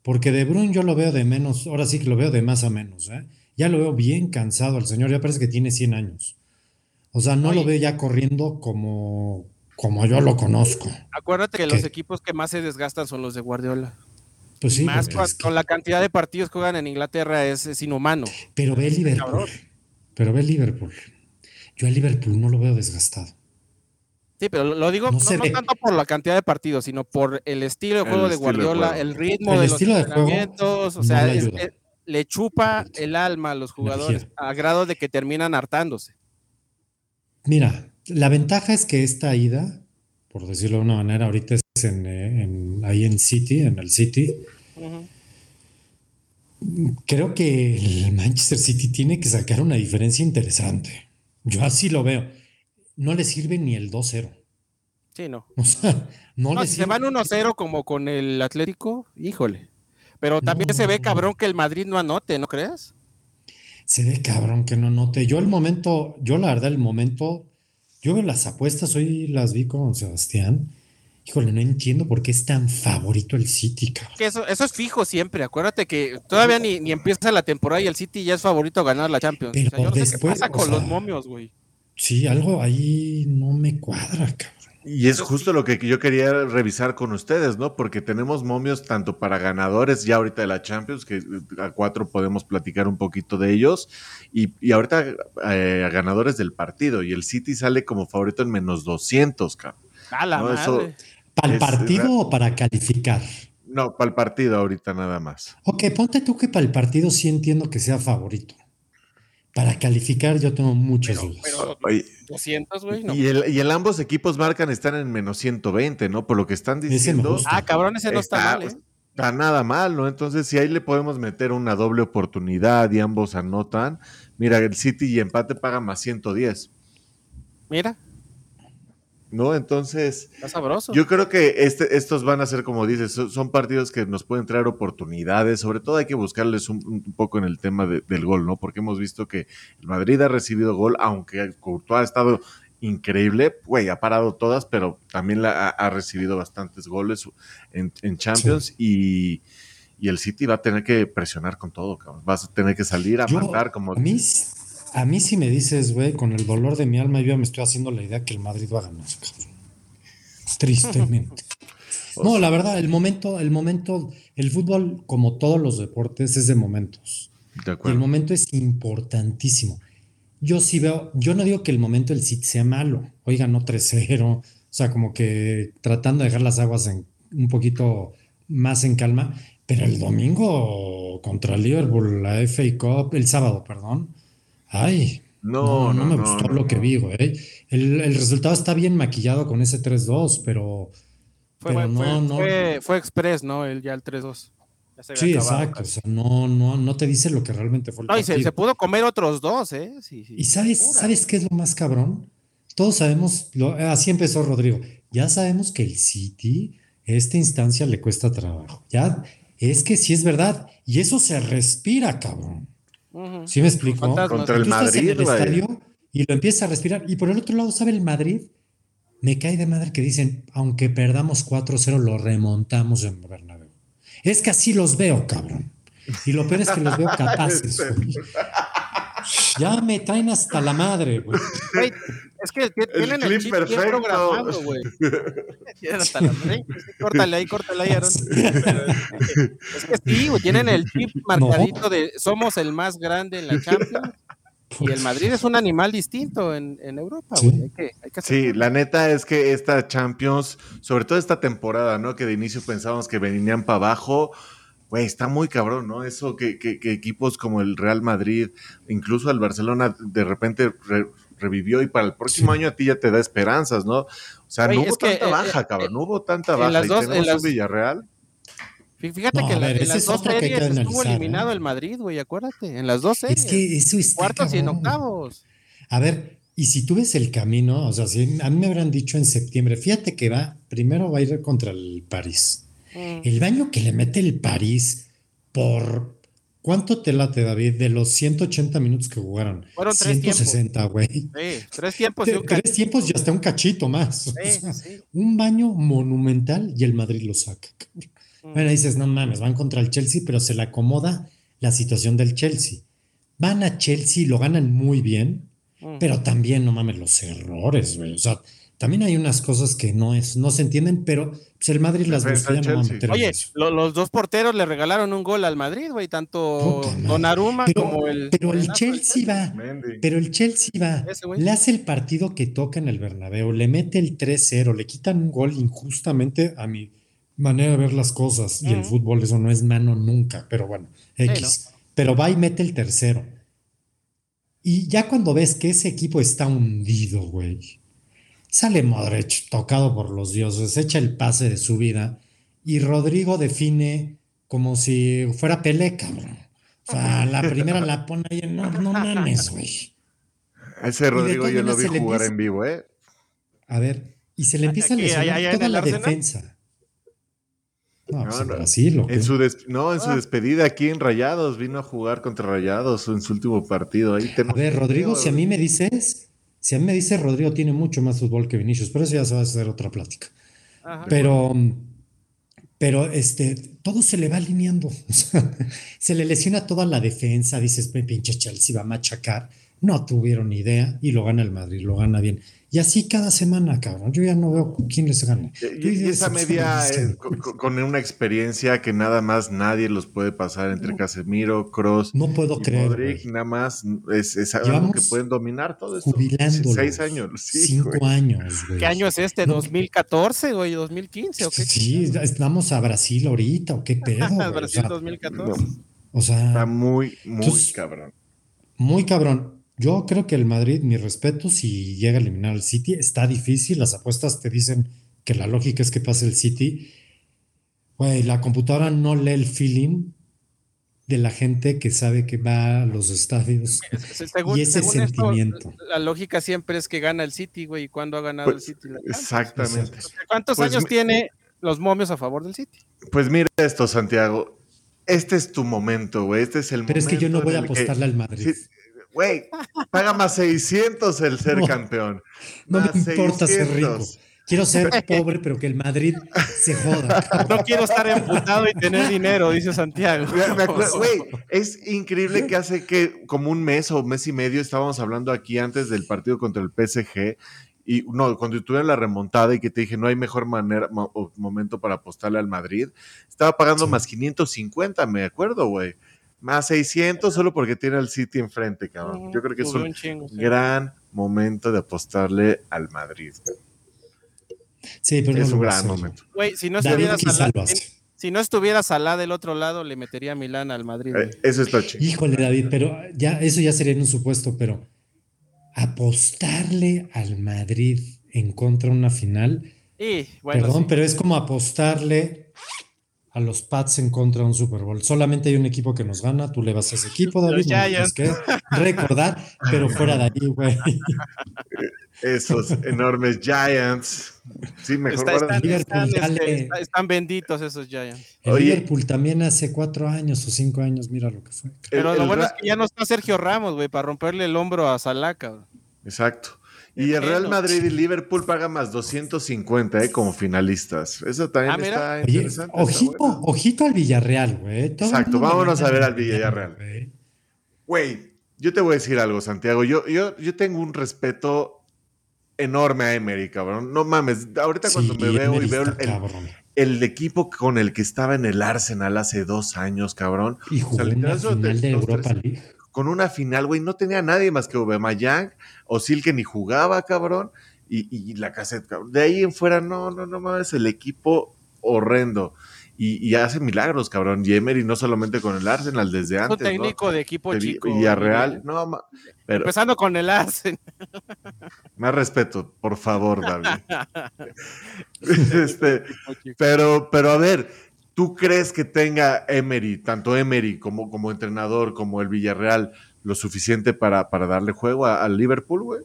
Porque De Bruyne yo lo veo de menos, ahora sí que lo veo de más a menos. ¿eh? Ya lo veo bien cansado al señor, ya parece que tiene 100 años. O sea, no lo veo ya corriendo como, como yo lo conozco. Acuérdate que, los equipos que más se desgastan son los de Guardiola. Pues sí, más con, la cantidad de partidos que juegan en Inglaterra es, inhumano. Pero ve Liverpool. Pero ve Liverpool. Yo a Liverpool no lo veo desgastado. Sí, pero lo digo no, tanto por la cantidad de partidos, sino por el estilo de juego de Guardiola, el ritmo de los entrenamientos, o sea, le chupa el alma a los jugadores a grado de que terminan hartándose. Mira, la ventaja es que esta ida, por decirlo de una manera, ahorita es en, ahí en City, en el City. Creo que el Manchester City tiene que sacar una diferencia interesante. Yo así lo veo. No le sirve ni el 2-0. Sí, no. O sea, no, le si se van 1-0 como con el Atlético, híjole. Pero también se ve cabrón que el Madrid no anote, ¿no crees? Se ve cabrón que no anote. Yo el momento, yo la verdad el momento, yo veo las apuestas, hoy las vi con Sebastián. Híjole, no entiendo por qué es tan favorito el City, cabrón. eso, eso es fijo siempre. Acuérdate que todavía ni, ni, empieza la temporada y el City ya es favorito a ganar la Champions. Pero después, qué pasa con los momios, güey. Sí, algo ahí no me cuadra, cabrón. Y es justo lo que yo quería revisar con ustedes, ¿no? Porque tenemos momios tanto para ganadores ya ahorita de la Champions, que a cuatro podemos platicar un poquito de ellos, y, ahorita eh, a ganadores del partido. Y el City sale como favorito en menos 200, cabrón. ¿Para el partido o para calificar? No, para el partido ahorita nada más. Ok, ponte tú que para el partido sí entiendo que sea favorito. Para calificar yo tengo muchas dudas. Pero 200, güey. Y, el, ambos equipos marcan están en menos 120, ¿no? Por lo que están diciendo. Ah, cabrón, ese no está, mal, ¿eh? Está nada mal, ¿no? Entonces, si ahí le podemos meter una doble oportunidad y ambos anotan, mira, el City y empate paga más 110. Mira. ¿No? Entonces, Está sabroso. yo creo que este, estos van a ser, como dices, son, partidos que nos pueden traer oportunidades, sobre todo hay que buscarles un, poco en el tema del gol, ¿no? Porque hemos visto que el Madrid ha recibido gol, aunque Courtois ha estado increíble, güey, ha parado todas, pero también la, ha, recibido bastantes goles en, Champions y, el City va a tener que presionar con todo, cabrón. Vas a tener que salir a matar como... A mí si me dices, güey, con el dolor de mi alma, yo ya me estoy haciendo la idea que el Madrid va a ganar, Tristemente. No, la verdad, el momento, el momento, el fútbol, como todos los deportes, es de momentos. De y el momento es importantísimo. Yo sí veo, yo no digo que el momento del City sea malo. Oiga, no 3-0. O sea, como que tratando de dejar las aguas en, un poquito más en calma. Pero el domingo contra Liverpool, la FA Cup, el sábado, perdón, Ay, no, no, me gustó lo que vi, güey. El, resultado está bien maquillado con ese 3-2, pero, fue, pero no, no. Fue, express, ¿no? El, ya el 3-2. Sí, exacto. O sea, no, no, no te dice lo que realmente fue el No, y se, pudo comer otros dos, ¿eh? Sí, y sabes, ¿sabes qué es lo más cabrón? Todos sabemos, así empezó Rodrigo. Ya sabemos que el City, esta instancia le cuesta trabajo. Ya, es que sí es verdad. Y eso se respira, cabrón. ¿Sí me explico? Contra el Madrid, y lo empieza a respirar. Y por el otro lado, ¿sabe el Madrid? Me cae de madre que dicen, aunque perdamos 4-0, lo remontamos en Bernabéu. Es que así los veo, cabrón. Y lo peor es que los veo capaces. ya me traen hasta la madre, güey. Es que tienen el, chip perfecto. bien programado, güey. hasta la madre. Córtale ahí, córtale ahí, Aaron. es que sí, güey, tienen el chip marcadito de somos el más grande en la Champions. Y el Madrid es un animal distinto en, en Europa, güey. Hay que, hay que sí, la neta es que esta Champions, sobre todo esta temporada, ¿no? Que de inicio pensábamos que venían para abajo güey, está muy cabrón, ¿no? Eso que, que, que, equipos como el Real Madrid, incluso el Barcelona, de repente revivió y para el próximo año a ti ya te da esperanzas, ¿no? O sea, no hubo tanta eh, baja, eh, cabrón, no hubo tanta baja. Las dos, y tenemos un Villarreal. Fíjate que en, las dos series estuvo eliminado el Madrid, güey, acuérdate, en las dos series. Es que eso es Cuartos y en octavos. A ver, y si tú ves el camino, o sea, si a mí me habrán dicho en septiembre, fíjate que va, primero va a ir contra el París Mm. El baño que le mete el París por. ¿Cuánto te late, David? De los 180 minutos que jugaron. Fueron 160, güey. Sí, tres tiempos y un Tres tiempos y hasta un cachito más. Un baño monumental y el Madrid lo saca. Mm. Bueno, dices, no mames, van contra el Chelsea, pero se le acomoda la situación del Chelsea. Van a Chelsea, lo ganan muy bien, mm. pero también, no mames, los errores, güey. O sea, también hay unas cosas que no, es, no se entienden, pero pues, el Madrid las busca Oye, los dos porteros le regalaron un gol al Madrid, güey, tanto Donnarumma como el. Pero el Chelsea va. Pero el Chelsea va. Le hace el partido que toca en el Bernabéu, le mete el 3-0, le quitan un gol injustamente a mi manera de ver las cosas. Y el fútbol, eso no es mano nunca, pero bueno, X. Pero va y mete el tercero. Y ya cuando ves que ese equipo está hundido, güey Sale Modric, tocado por los dioses, echa el pase de su vida y Rodrigo define como si fuera Pelé, cabrón. O sea, la primera la pone ahí, no, no mames, güey. Ese Rodrigo yo lo vi jugar en vivo, ¿eh? A ver, y se le empieza a lesionar toda la defensa. No, pues no, en su no, en su ah. despedida aquí en Rayados, vino a jugar contra Rayados en su último partido. Ahí a ver, Rodrigo, si a mí me dices, si a mí me dice Rodrigo tiene mucho más fútbol que Vinicius, pero eso ya se va a hacer otra plática. Pero, pero este, todo se le va alineando. se le lesiona toda la defensa, dices, pinche Chelsea va a machacar. no tuvieron idea y lo gana el Madrid, lo gana bien. Y así cada semana, cabrón. Yo ya no veo quién les gane. Y, esa media eh, con, una experiencia que nada más nadie los puede pasar entre Casemiro, Cross. No puedo creer. Modric, nada más es, algo que pueden dominar todo esto. Seis años. cinco años, güey. ¿Qué año es este? ¿2014, güey? ¿2015 o qué? Sí, estamos a Brasil ahorita, ¿o qué pedo? Brasil 2014. o sea. Está muy, muy cabrón. Muy cabrón. Yo creo que el Madrid, mi respeto, si llega a eliminar al City, está difícil. Las apuestas te dicen que la lógica es que pase el City. Güey, la computadora no lee el feeling de la gente que sabe que va a los estadios. y ese sentimiento. la lógica siempre es que gana el City, güey. ¿Y cuándo ha ganado pues, el City? exactamente. ¿Cuántos pues años tiene los momios a favor del City? Pues mira esto, Santiago. Este es tu momento, güey. Este es el Pero momento. Pero es que yo no voy a apostarle al Madrid. Güey, paga más 600 el ser campeón. No me importa ser rico. Quiero ser pobre, pero que el Madrid se joda. No quiero estar emputado y tener dinero, dice Santiago. Güey, es increíble que hace que como un mes o mes y medio estábamos hablando aquí antes del partido contra el PSG y no, cuando tuve la remontada y que te dije no hay mejor manera o momento para apostarle al Madrid, estaba pagando más 550, me acuerdo, güey. Más 600 solo porque tiene al City enfrente, cabrón. Yo creo que es un, gran momento de apostarle al Madrid. Sí, pero es un gran momento. Güey, si no estuviera Salah, si no estuviera Salah del otro lado, le metería a Milán al Madrid. Eh, eso está chido. Híjole, David, pero ya eso ya sería en un supuesto, pero apostarle al Madrid en contra de una final. Perdón, pero es como apostarle a los Pats en contra de un Super Bowl. Solamente hay un equipo que nos gana, tú le vas a ese equipo, David. Los que recordar, pero fuera de ahí, güey. Esos enormes Giants. Sí, mejor este, están, benditos esos Giants. El Liverpool también hace cuatro años o cinco años, mira lo que fue. Pero lo bueno es que ya no está Sergio Ramos, güey, para romperle el hombro a Salaca. Exacto. Y el Real Madrid y Liverpool paga más 250 ¿eh? como finalistas. Eso también ah, está interesante. ojito, ojito al Villarreal, güey. Exacto, vámonos a ver al Villarreal. Güey, yo te voy a decir algo, Santiago. Yo, yo, yo tengo un respeto enorme a Emery, cabrón. No mames, ahorita cuando me veo y veo el, equipo con el que estaba en el Arsenal hace dos años, cabrón. Y jugó o final de Europa League con una final, güey, no tenía nadie más que Yang o Sil que ni jugaba, cabrón, y, la cassette, cabrón. De ahí en fuera, no, no, no mames, el equipo horrendo. Y, hace milagros, cabrón. Y Emery no solamente con el Arsenal, desde antes. Un técnico de equipo chico. Y a Real, no, pero. Empezando con el Arsenal. Más respeto, por favor, David. este, pero, pero a ver, ¿Tú crees que tenga Emery, tanto Emery como, como entrenador, como el Villarreal, lo suficiente para, para darle juego al Liverpool, güey?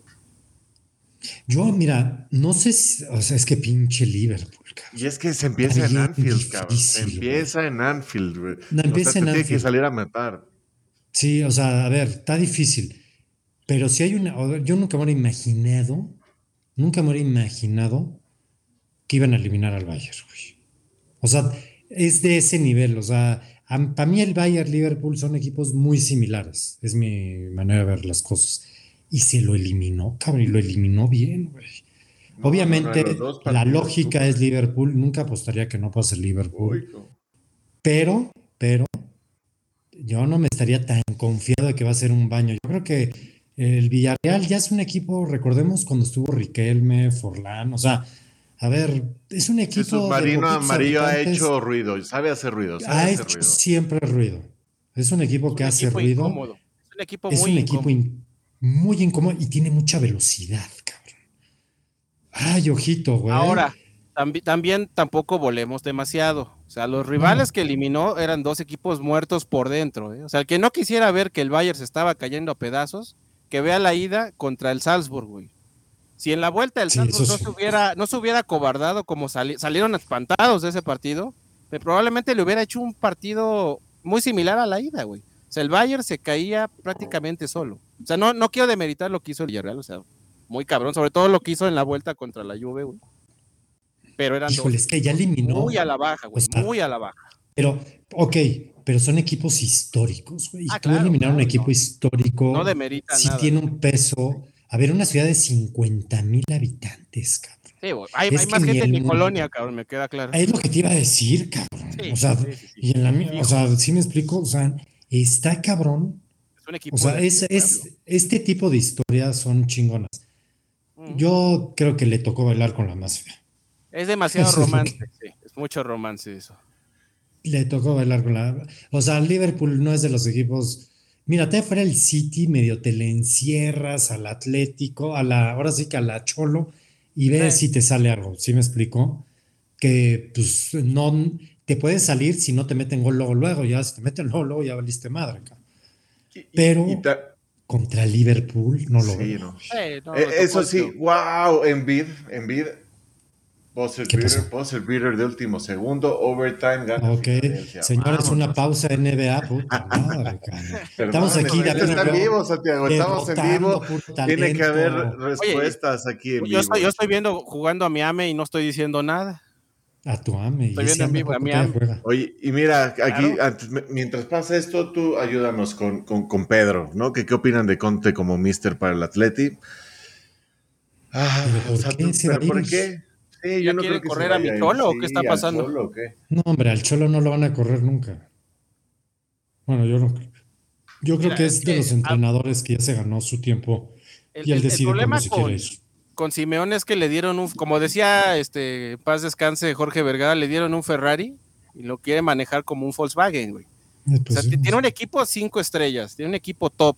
Yo, mira, no sé si, o sea, es que pinche Liverpool, cabrón. Y es que se empieza en Anfield, cabrón. Se empieza en Anfield, güey. No, empieza en Anfield. Tiene que salir a matar. Sí, o sea, a ver, está difícil. Pero si hay una, yo nunca me hubiera imaginado, nunca me hubiera imaginado que iban a eliminar al Bayern, güey. O sea, es de ese nivel. O sea, para mí el Bayern Liverpool son equipos muy similares. Es mi manera de ver las cosas. Y se lo eliminó, cabrón, y lo eliminó bien, güey. Obviamente, la lógica es Liverpool. Nunca apostaría que no pase Liverpool. Pero, pero, yo no me estaría tan confiado de que va a ser un baño. Yo creo que el Villarreal ya es un equipo, recordemos cuando estuvo Riquelme, Forlán, o sea, a ver, es un equipo. El submarino amarillo ha hecho ruido, sabe hacer ruido. ha hecho siempre ruido. Es un equipo que hace ruido. Incómodo. Es un equipo es muy un equipo muy incómodo y tiene mucha velocidad, cabrón. Ay, ojito, güey. Ahora, también tampoco volemos demasiado. O sea, los rivales que eliminó eran dos equipos muertos por dentro. ¿eh? O sea, el que no quisiera ver que el Bayern se estaba cayendo a pedazos, que vea la ida contra el Salzburg, güey. Si en la vuelta el Santos no, se hubiera, no se hubiera cobardado como salieron espantados de ese partido, pues probablemente le hubiera hecho un partido muy similar a la ida, güey. O sea, el Bayern se caía prácticamente solo. O sea, no, no quiero demeritar lo que hizo el Villarreal, o sea, muy cabrón, sobre todo lo que hizo en la vuelta contra la Juve, güey. Pero eran Híjole, es que ya eliminó. Muy a la baja, güey, muy a la baja. Pero, ok, pero son equipos históricos, güey. Ah, tú eliminar un equipo histórico. No demerita sí tiene un peso. A ver, una ciudad de 50 mil habitantes, cabrón. Sí, hay, más gente en mi colonia, cabrón, me queda claro. Es lo que te iba a decir, cabrón. o sea, y en la, o sea, sí me explico, o sea, está cabrón. Es un equipo. O sea, es, este tipo de historias son chingonas. Yo creo que le tocó bailar con la más fea. Es demasiado romance, sí, es mucho romance eso. Le tocó bailar con la. O sea, Liverpool no es de los equipos. Mira, te fuera el City, medio te le encierras al Atlético, a la, ahora sí que a la Cholo, y ves si te sale algo. ¿Sí me explico? Que pues no te puedes salir si no te meten gol luego, luego. Ya si te meten gol luego, ya valiste madre. Pero contra Liverpool no lo veo. Eh, eso sí, wow, Envid, Envid el beater de último segundo, overtime, gana. Ok, señores, una pausa NBA, puta madre, Estamos aquí. Estamos en vivo, Santiago, estamos en vivo. Tiene que haber respuestas aquí en yo vivo. Estoy, yo estoy viendo jugando a mi AME y no estoy diciendo nada. A tu AME. Estoy viendo en vivo a mi AME. Oye, y mira, aquí, mientras pasa esto, tú ayúdanos con, con, con Pedro, ¿no? ¿Qué, ¿Qué opinan de Conte como mister para el Atleti? Ah, ¿Por, qué? ¿Pero ¿Por qué? ¿Ya no quiere correr a mi Cholo o qué está pasando? No, hombre, al Cholo no lo van a correr nunca. Bueno, yo no Yo creo que es, de los entrenadores que ya se ganó su tiempo y él decide cómo se quiere ir. Con Simeón es que le dieron un, como decía este Paz Descanse Jorge Vergara, le dieron un Ferrari y lo quiere manejar como un Volkswagen, güey. Eh, pues o sea, tiene un equipo cinco estrellas, tiene un equipo top.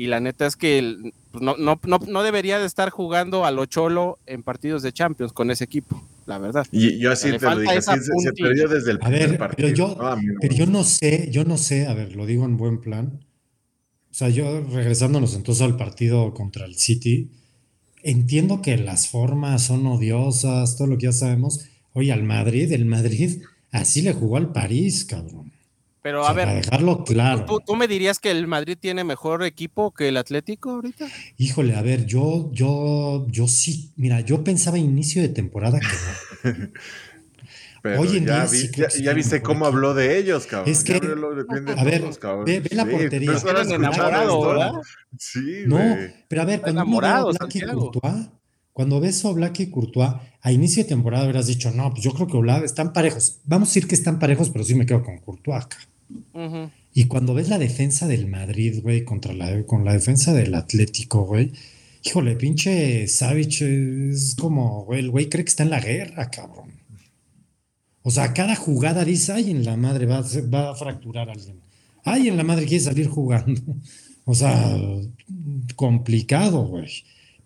Y la neta es que pues, no, no, no, debería de estar jugando a lo cholo en partidos de Champions con ese equipo, la verdad. Y yo así te lo dije, se, perdió desde el primer partido. Pero yo, pero yo no sé, yo no sé, a ver, lo digo en buen plan. O sea, yo regresándonos entonces al partido contra el City, entiendo que las formas son odiosas, todo lo que ya sabemos. Oye, al Madrid, el Madrid así le jugó al París, cabrón. Pero a ver, dejarlo claro. ¿tú, me dirías que el Madrid tiene mejor equipo que el Atlético ahorita? Híjole, a ver, yo, yo, yo sí, mira, yo pensaba inicio de temporada que no. Pero Oye, ya, ya, viste cómo habló de ellos, cabrón. Es que, a ver, ve, la portería. enamorado, ¿verdad? Sí, No, pero a ver, cuando uno ve a Black Courtois, cuando ves a Oblak y Courtois, a inicio de temporada hubieras dicho, no, pues yo creo que Oblak están parejos. Vamos a decir que están parejos, pero sí me quedo con Courtois Y cuando ves la defensa del Madrid, güey, contra la, con la defensa del Atlético, güey, híjole, pinche Savich es como, güey, el güey cree que está en la guerra, cabrón. O sea, cada jugada dice, ay, en la madre va, va a fracturar a alguien. Ay, en la madre quiere salir jugando. O sea, complicado, güey.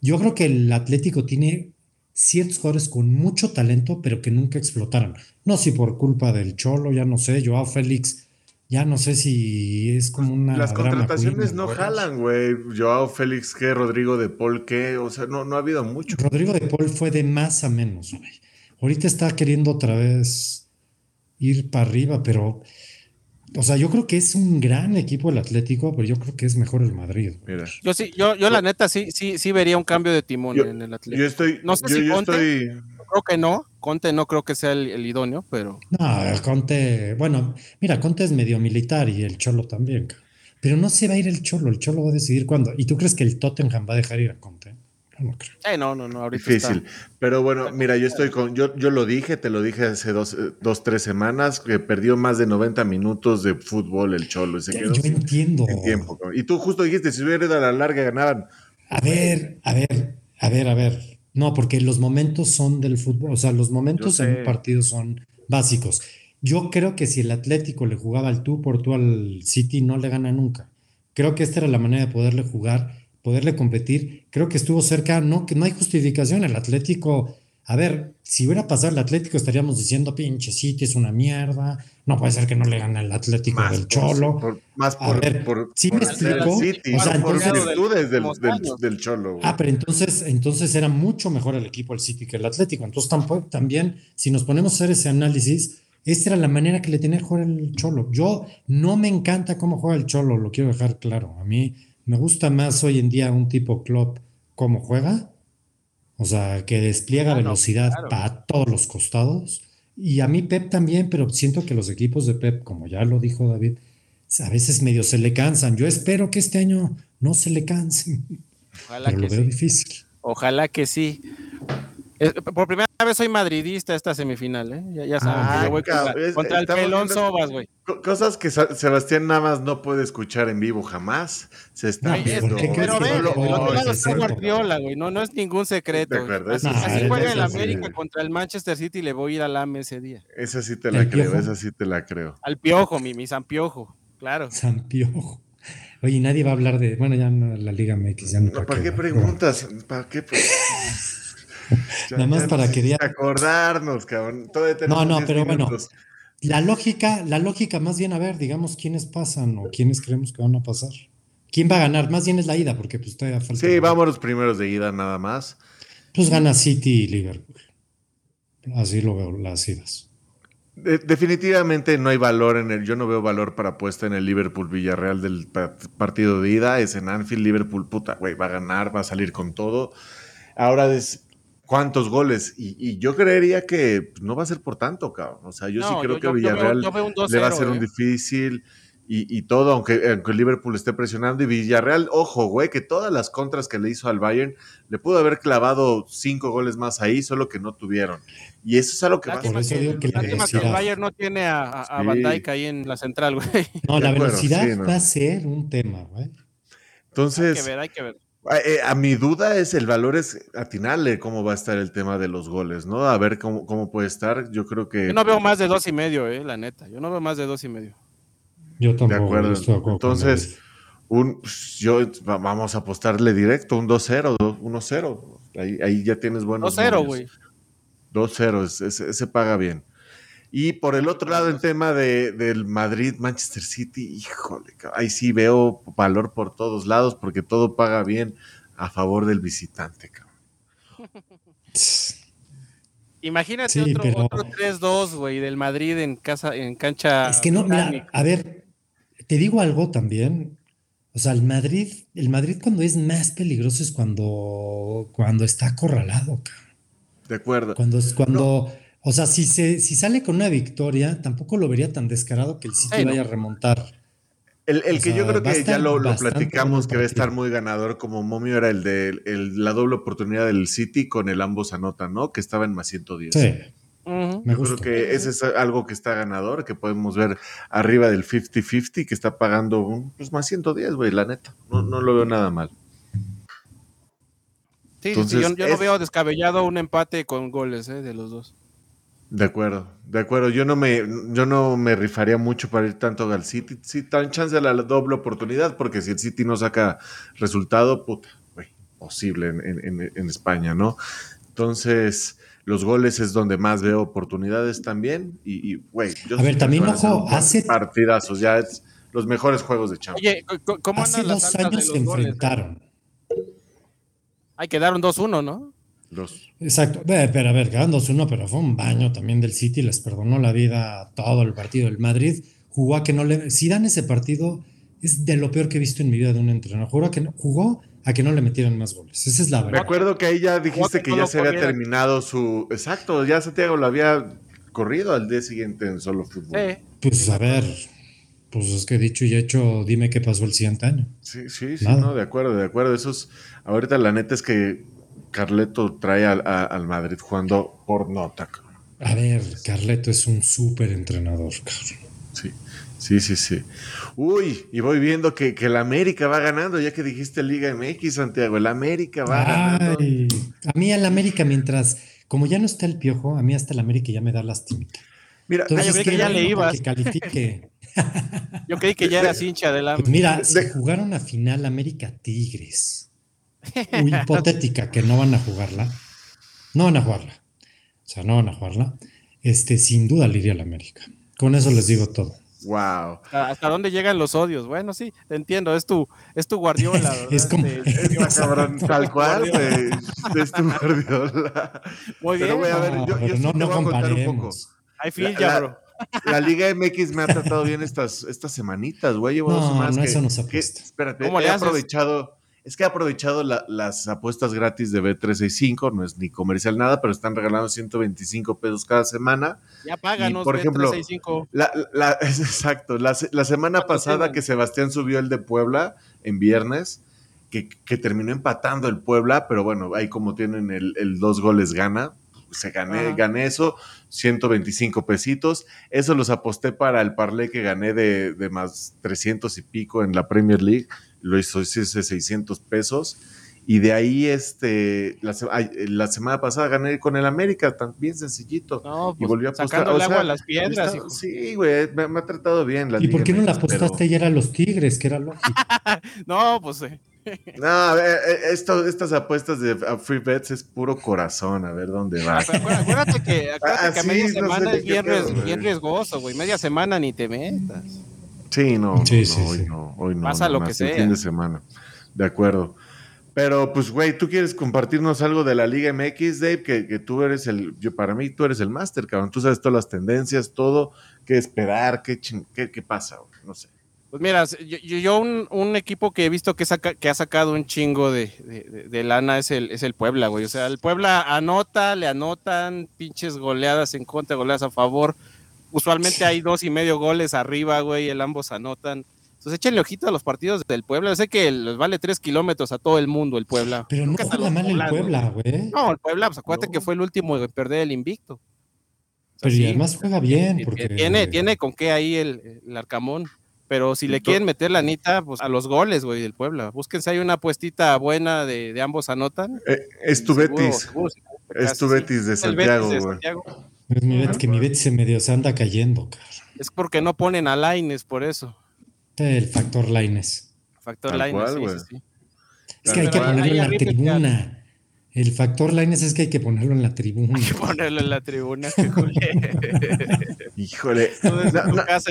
Yo creo que el Atlético tiene ciertos jugadores con mucho talento, pero que nunca explotaron. No si por culpa del Cholo, ya no sé, Joao Félix ya no sé si es como una. Las contrataciones no jalan, güey. Joao Félix, ¿qué? Rodrigo de Paul, ¿qué? O sea, no, no ha habido mucho. Rodrigo de Paul fue de más a menos, güey. Ahorita está queriendo otra vez ir para arriba, pero. O sea, yo creo que es un gran equipo el Atlético, pero yo creo que es mejor el Madrid. Mira. Yo sí, yo, yo la neta sí, sí, sí vería un cambio de timón en el Atlético. Yo estoy, no sé si estoy creo que no. Conte no creo que sea el, idóneo, pero. No, Conte. Bueno, mira, Conte es medio militar y el Cholo también. Pero no se va a ir el Cholo. El Cholo va a decidir cuándo. ¿Y tú crees que el Tottenham va a dejar ir a Conte? No, creo. Eh, no, no, no. Ahorita Difícil. Pero bueno, mira, yo estoy con. Yo, yo lo dije, te lo dije hace dos, dos, tres semanas, que perdió más de 90 minutos de fútbol el Cholo. Se quedó yo entiendo. tiempo. Y tú justo dijiste, si hubiera ido a la larga, ganaban. A ver, a ver, a ver, a ver. No, porque los momentos son del fútbol, o sea, los momentos en un partido son básicos. Yo creo que si el Atlético le jugaba al tú por tú al City, no le gana nunca. Creo que esta era la manera de poderle jugar, poderle competir. Creo que estuvo cerca, no, que no hay justificación. El Atlético a ver, si hubiera pasado el Atlético, estaríamos diciendo, pinche City es una mierda. No puede ser que no le gane el Atlético del Cholo. más por, ver, por, ¿sí me explico? o sea, entonces, del, del, Cholo. Ah, pero entonces, entonces era mucho mejor el equipo el City que el Atlético. Entonces tampoco, también, si nos ponemos a hacer ese análisis, esta era la manera que le tenía que jugar el Cholo. Yo no me encanta cómo juega el Cholo, lo quiero dejar claro. A mí me gusta más hoy en día un tipo club cómo juega o sea, que despliega velocidad para todos los costados. Y a mí Pep también, pero siento que los equipos de Pep, como ya lo dijo David, a veces medio se le cansan. Yo espero que este año no se le cansen. Ojalá pero lo veo difícil. Ojalá que sí. Por primera vez soy madridista esta semifinal, ¿eh? Ya, saben, ah, yo voy contra, el pelón Sobas, güey. Cosas que Sebastián nada más no puede escuchar en vivo jamás. Se está viendo. pero ve, el otro lado está Guardiola, güey. No, no es ningún secreto. Así, juega el América contra el Manchester City le voy a ir al AME ese día. Esa sí te la creo, esa sí te la creo. Al piojo, mi, mi San Piojo, claro. San Piojo. Oye, nadie va a hablar de. Bueno, ya no, la Liga MX. Ya no, ¿Para, qué, preguntas? ¿Para qué? Nada más para querer acordarnos, cabrón. no, no, pero bueno. La lógica, la lógica, más bien, a ver, digamos, quiénes pasan o quiénes creemos que van a pasar. ¿Quién va a ganar? Más bien es la ida, porque pues todavía falta. Sí, vamos los primeros de ida nada más. Pues gana City y Liverpool. Así lo veo, las idas. definitivamente no hay valor en el. Yo no veo valor para apuesta en el Liverpool Villarreal del partido de ida. Es en Anfield, Liverpool, puta, güey, va a ganar, va a salir con todo. Ahora es, cuántos goles. Y, yo creería que no va a ser por tanto, cabrón. O sea, yo sí creo que Villarreal le va a ser un ¿eh? difícil y, todo, aunque, aunque Liverpool esté presionando. Y Villarreal, ojo, güey, que todas las contras que le hizo al Bayern, le pudo haber clavado cinco goles más ahí, solo que no tuvieron. Y eso es algo que va a que, el Bayern no tiene a, a, Van Dijk ahí en la central, güey. No, la velocidad va a ser un tema, güey. Entonces, hay que ver, hay que ver. Eh, a, mi duda es el valor es atinarle cómo va a estar el tema de los goles, ¿no? A ver cómo, cómo puede estar. Yo creo que. Yo no veo más de dos y medio, eh, la neta. Yo no veo más de dos y medio. Yo tampoco. De acuerdo. Entonces, un, yo vamos a apostarle directo, un 2-0, 1-0. Ahí, ahí ya tienes buenos. 2-0, güey. 2-0, ese, ese paga bien. Y por el otro lado, el tema de, del Madrid-Manchester City, híjole, ahí sí veo valor por todos lados porque todo paga bien a favor del visitante. Cabrón. Imagínate otro, 3-2, güey, del Madrid en casa, en cancha. Es que no, mira, a ver, te digo algo también. O sea, el Madrid, el Madrid cuando es más peligroso es cuando, cuando está acorralado, cabrón. De acuerdo. Cuando es cuando. O sea, si, se, si sale con una victoria, tampoco lo vería tan descarado que el City vaya a remontar. El, que yo creo que ya lo, platicamos que va a estar muy ganador como momio era el de la doble oportunidad del City con el ambos anotan, ¿no? Que estaba en más 110. Sí. Me creo que ese es algo que está ganador, que podemos ver arriba del 50-50, que está pagando un, pues más 110, güey, la neta. No, no lo veo nada mal. Sí, yo, no veo descabellado un empate con goles ¿eh? de los dos. De acuerdo, de acuerdo. Yo no me, yo no me rifaría mucho para ir tanto al City. Sí, tan chance a la doble oportunidad, porque si el City no saca resultado, puta, güey, posible en, España, ¿no? Entonces, los goles es donde más veo oportunidades también. Y, güey, yo A ver, también ojo, hace. Partidazos, ya es los mejores juegos de Champions. Oye, ¿cómo hace dos años se enfrentaron. Hay que dar un 2-1, ¿no? Exacto. Pero a ver, quedan 2-1, pero fue un baño también del City, les perdonó la vida todo el partido. El Madrid jugó a que no le. Si dan ese partido, es de lo peor que he visto en mi vida de un entrenador. Jugó a que no, jugó a que no le metieran más goles. Esa es la verdad. Me acuerdo que ahí ya dijiste que, ya se había terminado su. Exacto, ya Santiago lo había corrido al día siguiente en solo fútbol. Pues a ver. Pues es que dicho y hecho, dime qué pasó el siguiente año. Sí, sí, sí, no, de acuerdo, de acuerdo. Eso es, ahorita la neta es que Carleto trae al, Madrid jugando por nota. A ver, Carleto es un súper entrenador, Sí, sí, sí, sí. Uy, y voy viendo que, que el América va ganando, ya que dijiste Liga MX, Santiago, el América va ganando. A mí el América, mientras, como ya no está el piojo, a mí hasta el América ya me da lástima. Mira, yo creí que ya le ibas. califique. yo creí que ya eras hincha de la. Pues mira, se jugaron a final América Tigres hipotética que no van a jugarla, no van a jugarla. O sea, no van a jugarla. Este, sin duda le iría a la América. Con eso les digo todo. Wow. ¿Hasta dónde llegan los odios? Bueno, sí, te entiendo, es tu, es tu guardiola. es como. tal cual, es tu guardiola. Muy bien. voy a ver, yo, yo no, no comparemos. I feel ya, bro. La Liga MX me ha tratado bien estas, estas semanitas, güey. no, no, eso no se Espérate, he aprovechado es que ha aprovechado las apuestas gratis de B365, no es ni comercial nada, pero están regalando 125 pesos cada semana. Ya páganos, por ejemplo, exacto, la, semana pasada que Sebastián subió el de Puebla en viernes, que, terminó empatando el Puebla, pero bueno, ahí como tienen el, el dos goles gana, se gané, gané eso, 125 pesitos. Eso los aposté para el parlay que gané de, de, más 300 y pico en la Premier League. Lo hizo ese 600 pesos. Y de ahí, este, la, la, semana pasada gané con el América, también sencillito. No, y pues, volví a apostar. O agua a las piedras. sí, güey, me, ha tratado bien. La ¿Y por qué no la apostaste ayer a los Tigres, que era lógico? no, pues eh, no, esto, estas apuestas de free bets es puro corazón, a ver dónde va. acuérdate que, acuérdate que a media semana es bien, riesgoso, güey. Media semana ni te metas. Sí, no, hoy no, hoy no. Pasa lo que sea. fin de semana. De acuerdo. Pero, pues, güey, tú quieres compartirnos algo de la Liga MX, Dave, que, que tú eres el, yo para mí, tú eres el máster, cabrón. Tú sabes todas las tendencias, todo, qué esperar, qué, qué, qué pasa, no sé. Pues mira, yo, un, equipo que he visto que, saca, que ha sacado un chingo de, lana es el, es el Puebla, güey. O sea, el Puebla anota, le anotan pinches goleadas en contra, goleadas a favor. Usualmente hay dos y medio goles arriba, güey, el ambos anotan. Entonces échenle ojito a los partidos del Puebla. Yo sé que les vale tres kilómetros a todo el mundo el Puebla. Pero no juega mal el Puebla, güey. No, el Puebla, pues acuérdate que fue el último en perder el invicto. Pero además juega bien. Porque... Tiene, tiene con qué ahí el, el Arcamón. Pero si le quieren meter la anita, pues a los goles, güey, del Puebla. Búsquense, hay una puestita buena de, ambos anotan. Eh, es tu Betis. es tu Betis de Santiago, güey. Es mi Betis, que mi Betis se medio se anda cayendo, cara. Es porque no ponen a Laines, por eso. El factor Laines. Factor Laines, sí, sí, Es que hay que ponerlo en la tribuna. El factor Lines es que hay que ponerlo en la tribuna. Hay que ponerlo en la tribuna, Híjole. casa,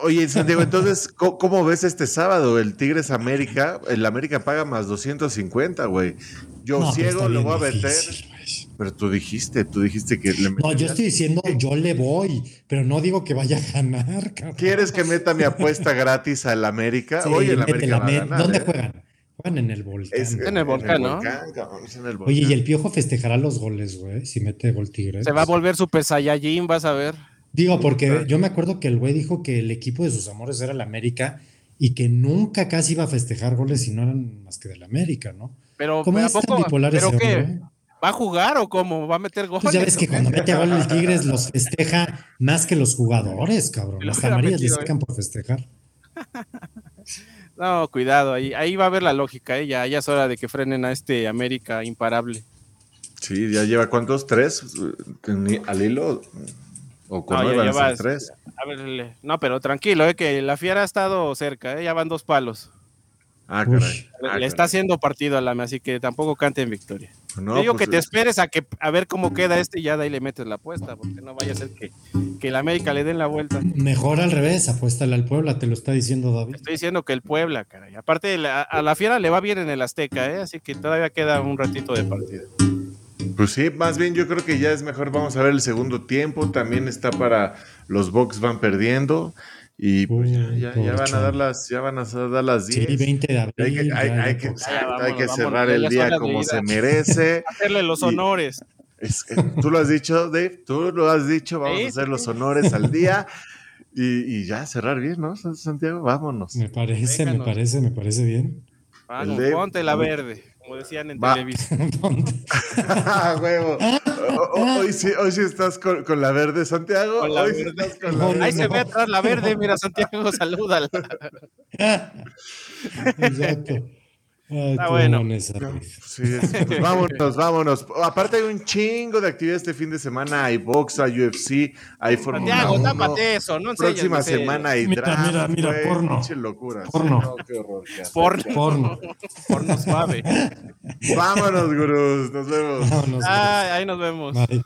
Oye, Santiago, entonces, ¿cómo, ves este sábado? El Tigres América, el América paga más 250, güey. Yo ciego lo voy a meter. Pero tú dijiste, tú dijiste que le No, yo estoy diciendo, yo le voy, pero no digo que vaya a ganar, cabrón. ¿Quieres que meta mi apuesta gratis al América? Oye, el América ¿Dónde ¿eh? juegan? Juegan en el volcán. en el volcán, ¿no? Oye, y el Piojo festejará los goles, güey, si mete gol Tigres. Se va a volver Super Saiyajin, vas a ver. Digo, porque yo me acuerdo que el güey dijo que el equipo de sus amores era el América y que nunca casi iba a festejar goles si no eran más que del América, ¿no? Pero, ¿Cómo es tan bipolar ese? ¿Va a jugar o cómo? ¿Va a meter goles? Pues ya ves que cuando mete gol el Tigres los festeja más que los jugadores, cabrón. Las camarillas le sacan por festejar. No, cuidado, ahí, ahí va a haber la lógica, ¿eh? ya, es hora de que frenen a este América imparable. Sí, ya lleva cuántos, tres al hilo o con no, tres. A ver, no, pero tranquilo, eh, que la fiera ha estado cerca, eh, ya van dos palos. Ah, caray. Le, está haciendo partido a la así que tampoco cante en victoria. digo pues, que te esperes a que a ver cómo queda este y ya de ahí le metes la apuesta, porque no vaya a ser que, que el América le den la vuelta. Mejor al revés, apuéstale al Puebla, te lo está diciendo David. Estoy diciendo que el Puebla, caray. Aparte, a la fiera le va bien en el Azteca, ¿eh? así que todavía queda un ratito de partido. Pues sí, más bien yo creo que ya es mejor. Vamos a ver el segundo tiempo. También está para los Bucks van perdiendo. Y pues ya, van a dar las, ya van a dar las 10. Sí, 20 de abril. Hay que, hay, que cerrar el día como se merece. Hacerle los honores. tú lo has dicho, Dave, tú lo has dicho, vamos a hacer los honores al día y, ya cerrar bien, ¿no, Santiago? Vámonos. Me parece, me parece, me parece bien. ponte la verde como decían en televisión. huevo. Hoy sí, hoy sí estás con, con la verde, Santiago. hoy Sí estás con la Ahí se ve atrás la verde, mira, Santiago, salúdala. Exacto. Está bueno. Sí, pues vámonos, vámonos. Aparte hay un chingo de actividades este fin de semana. Hay box, hay UFC, hay Fórmula Santiago, tápate eso, no Próxima semana hay mira, draft. Mira, mira, porno. locura. Porno. No, qué horror. porno. Porno. Porno suave. Vámonos, gurús. Nos vemos. Vámonos, ah, ahí nos vemos. Bye.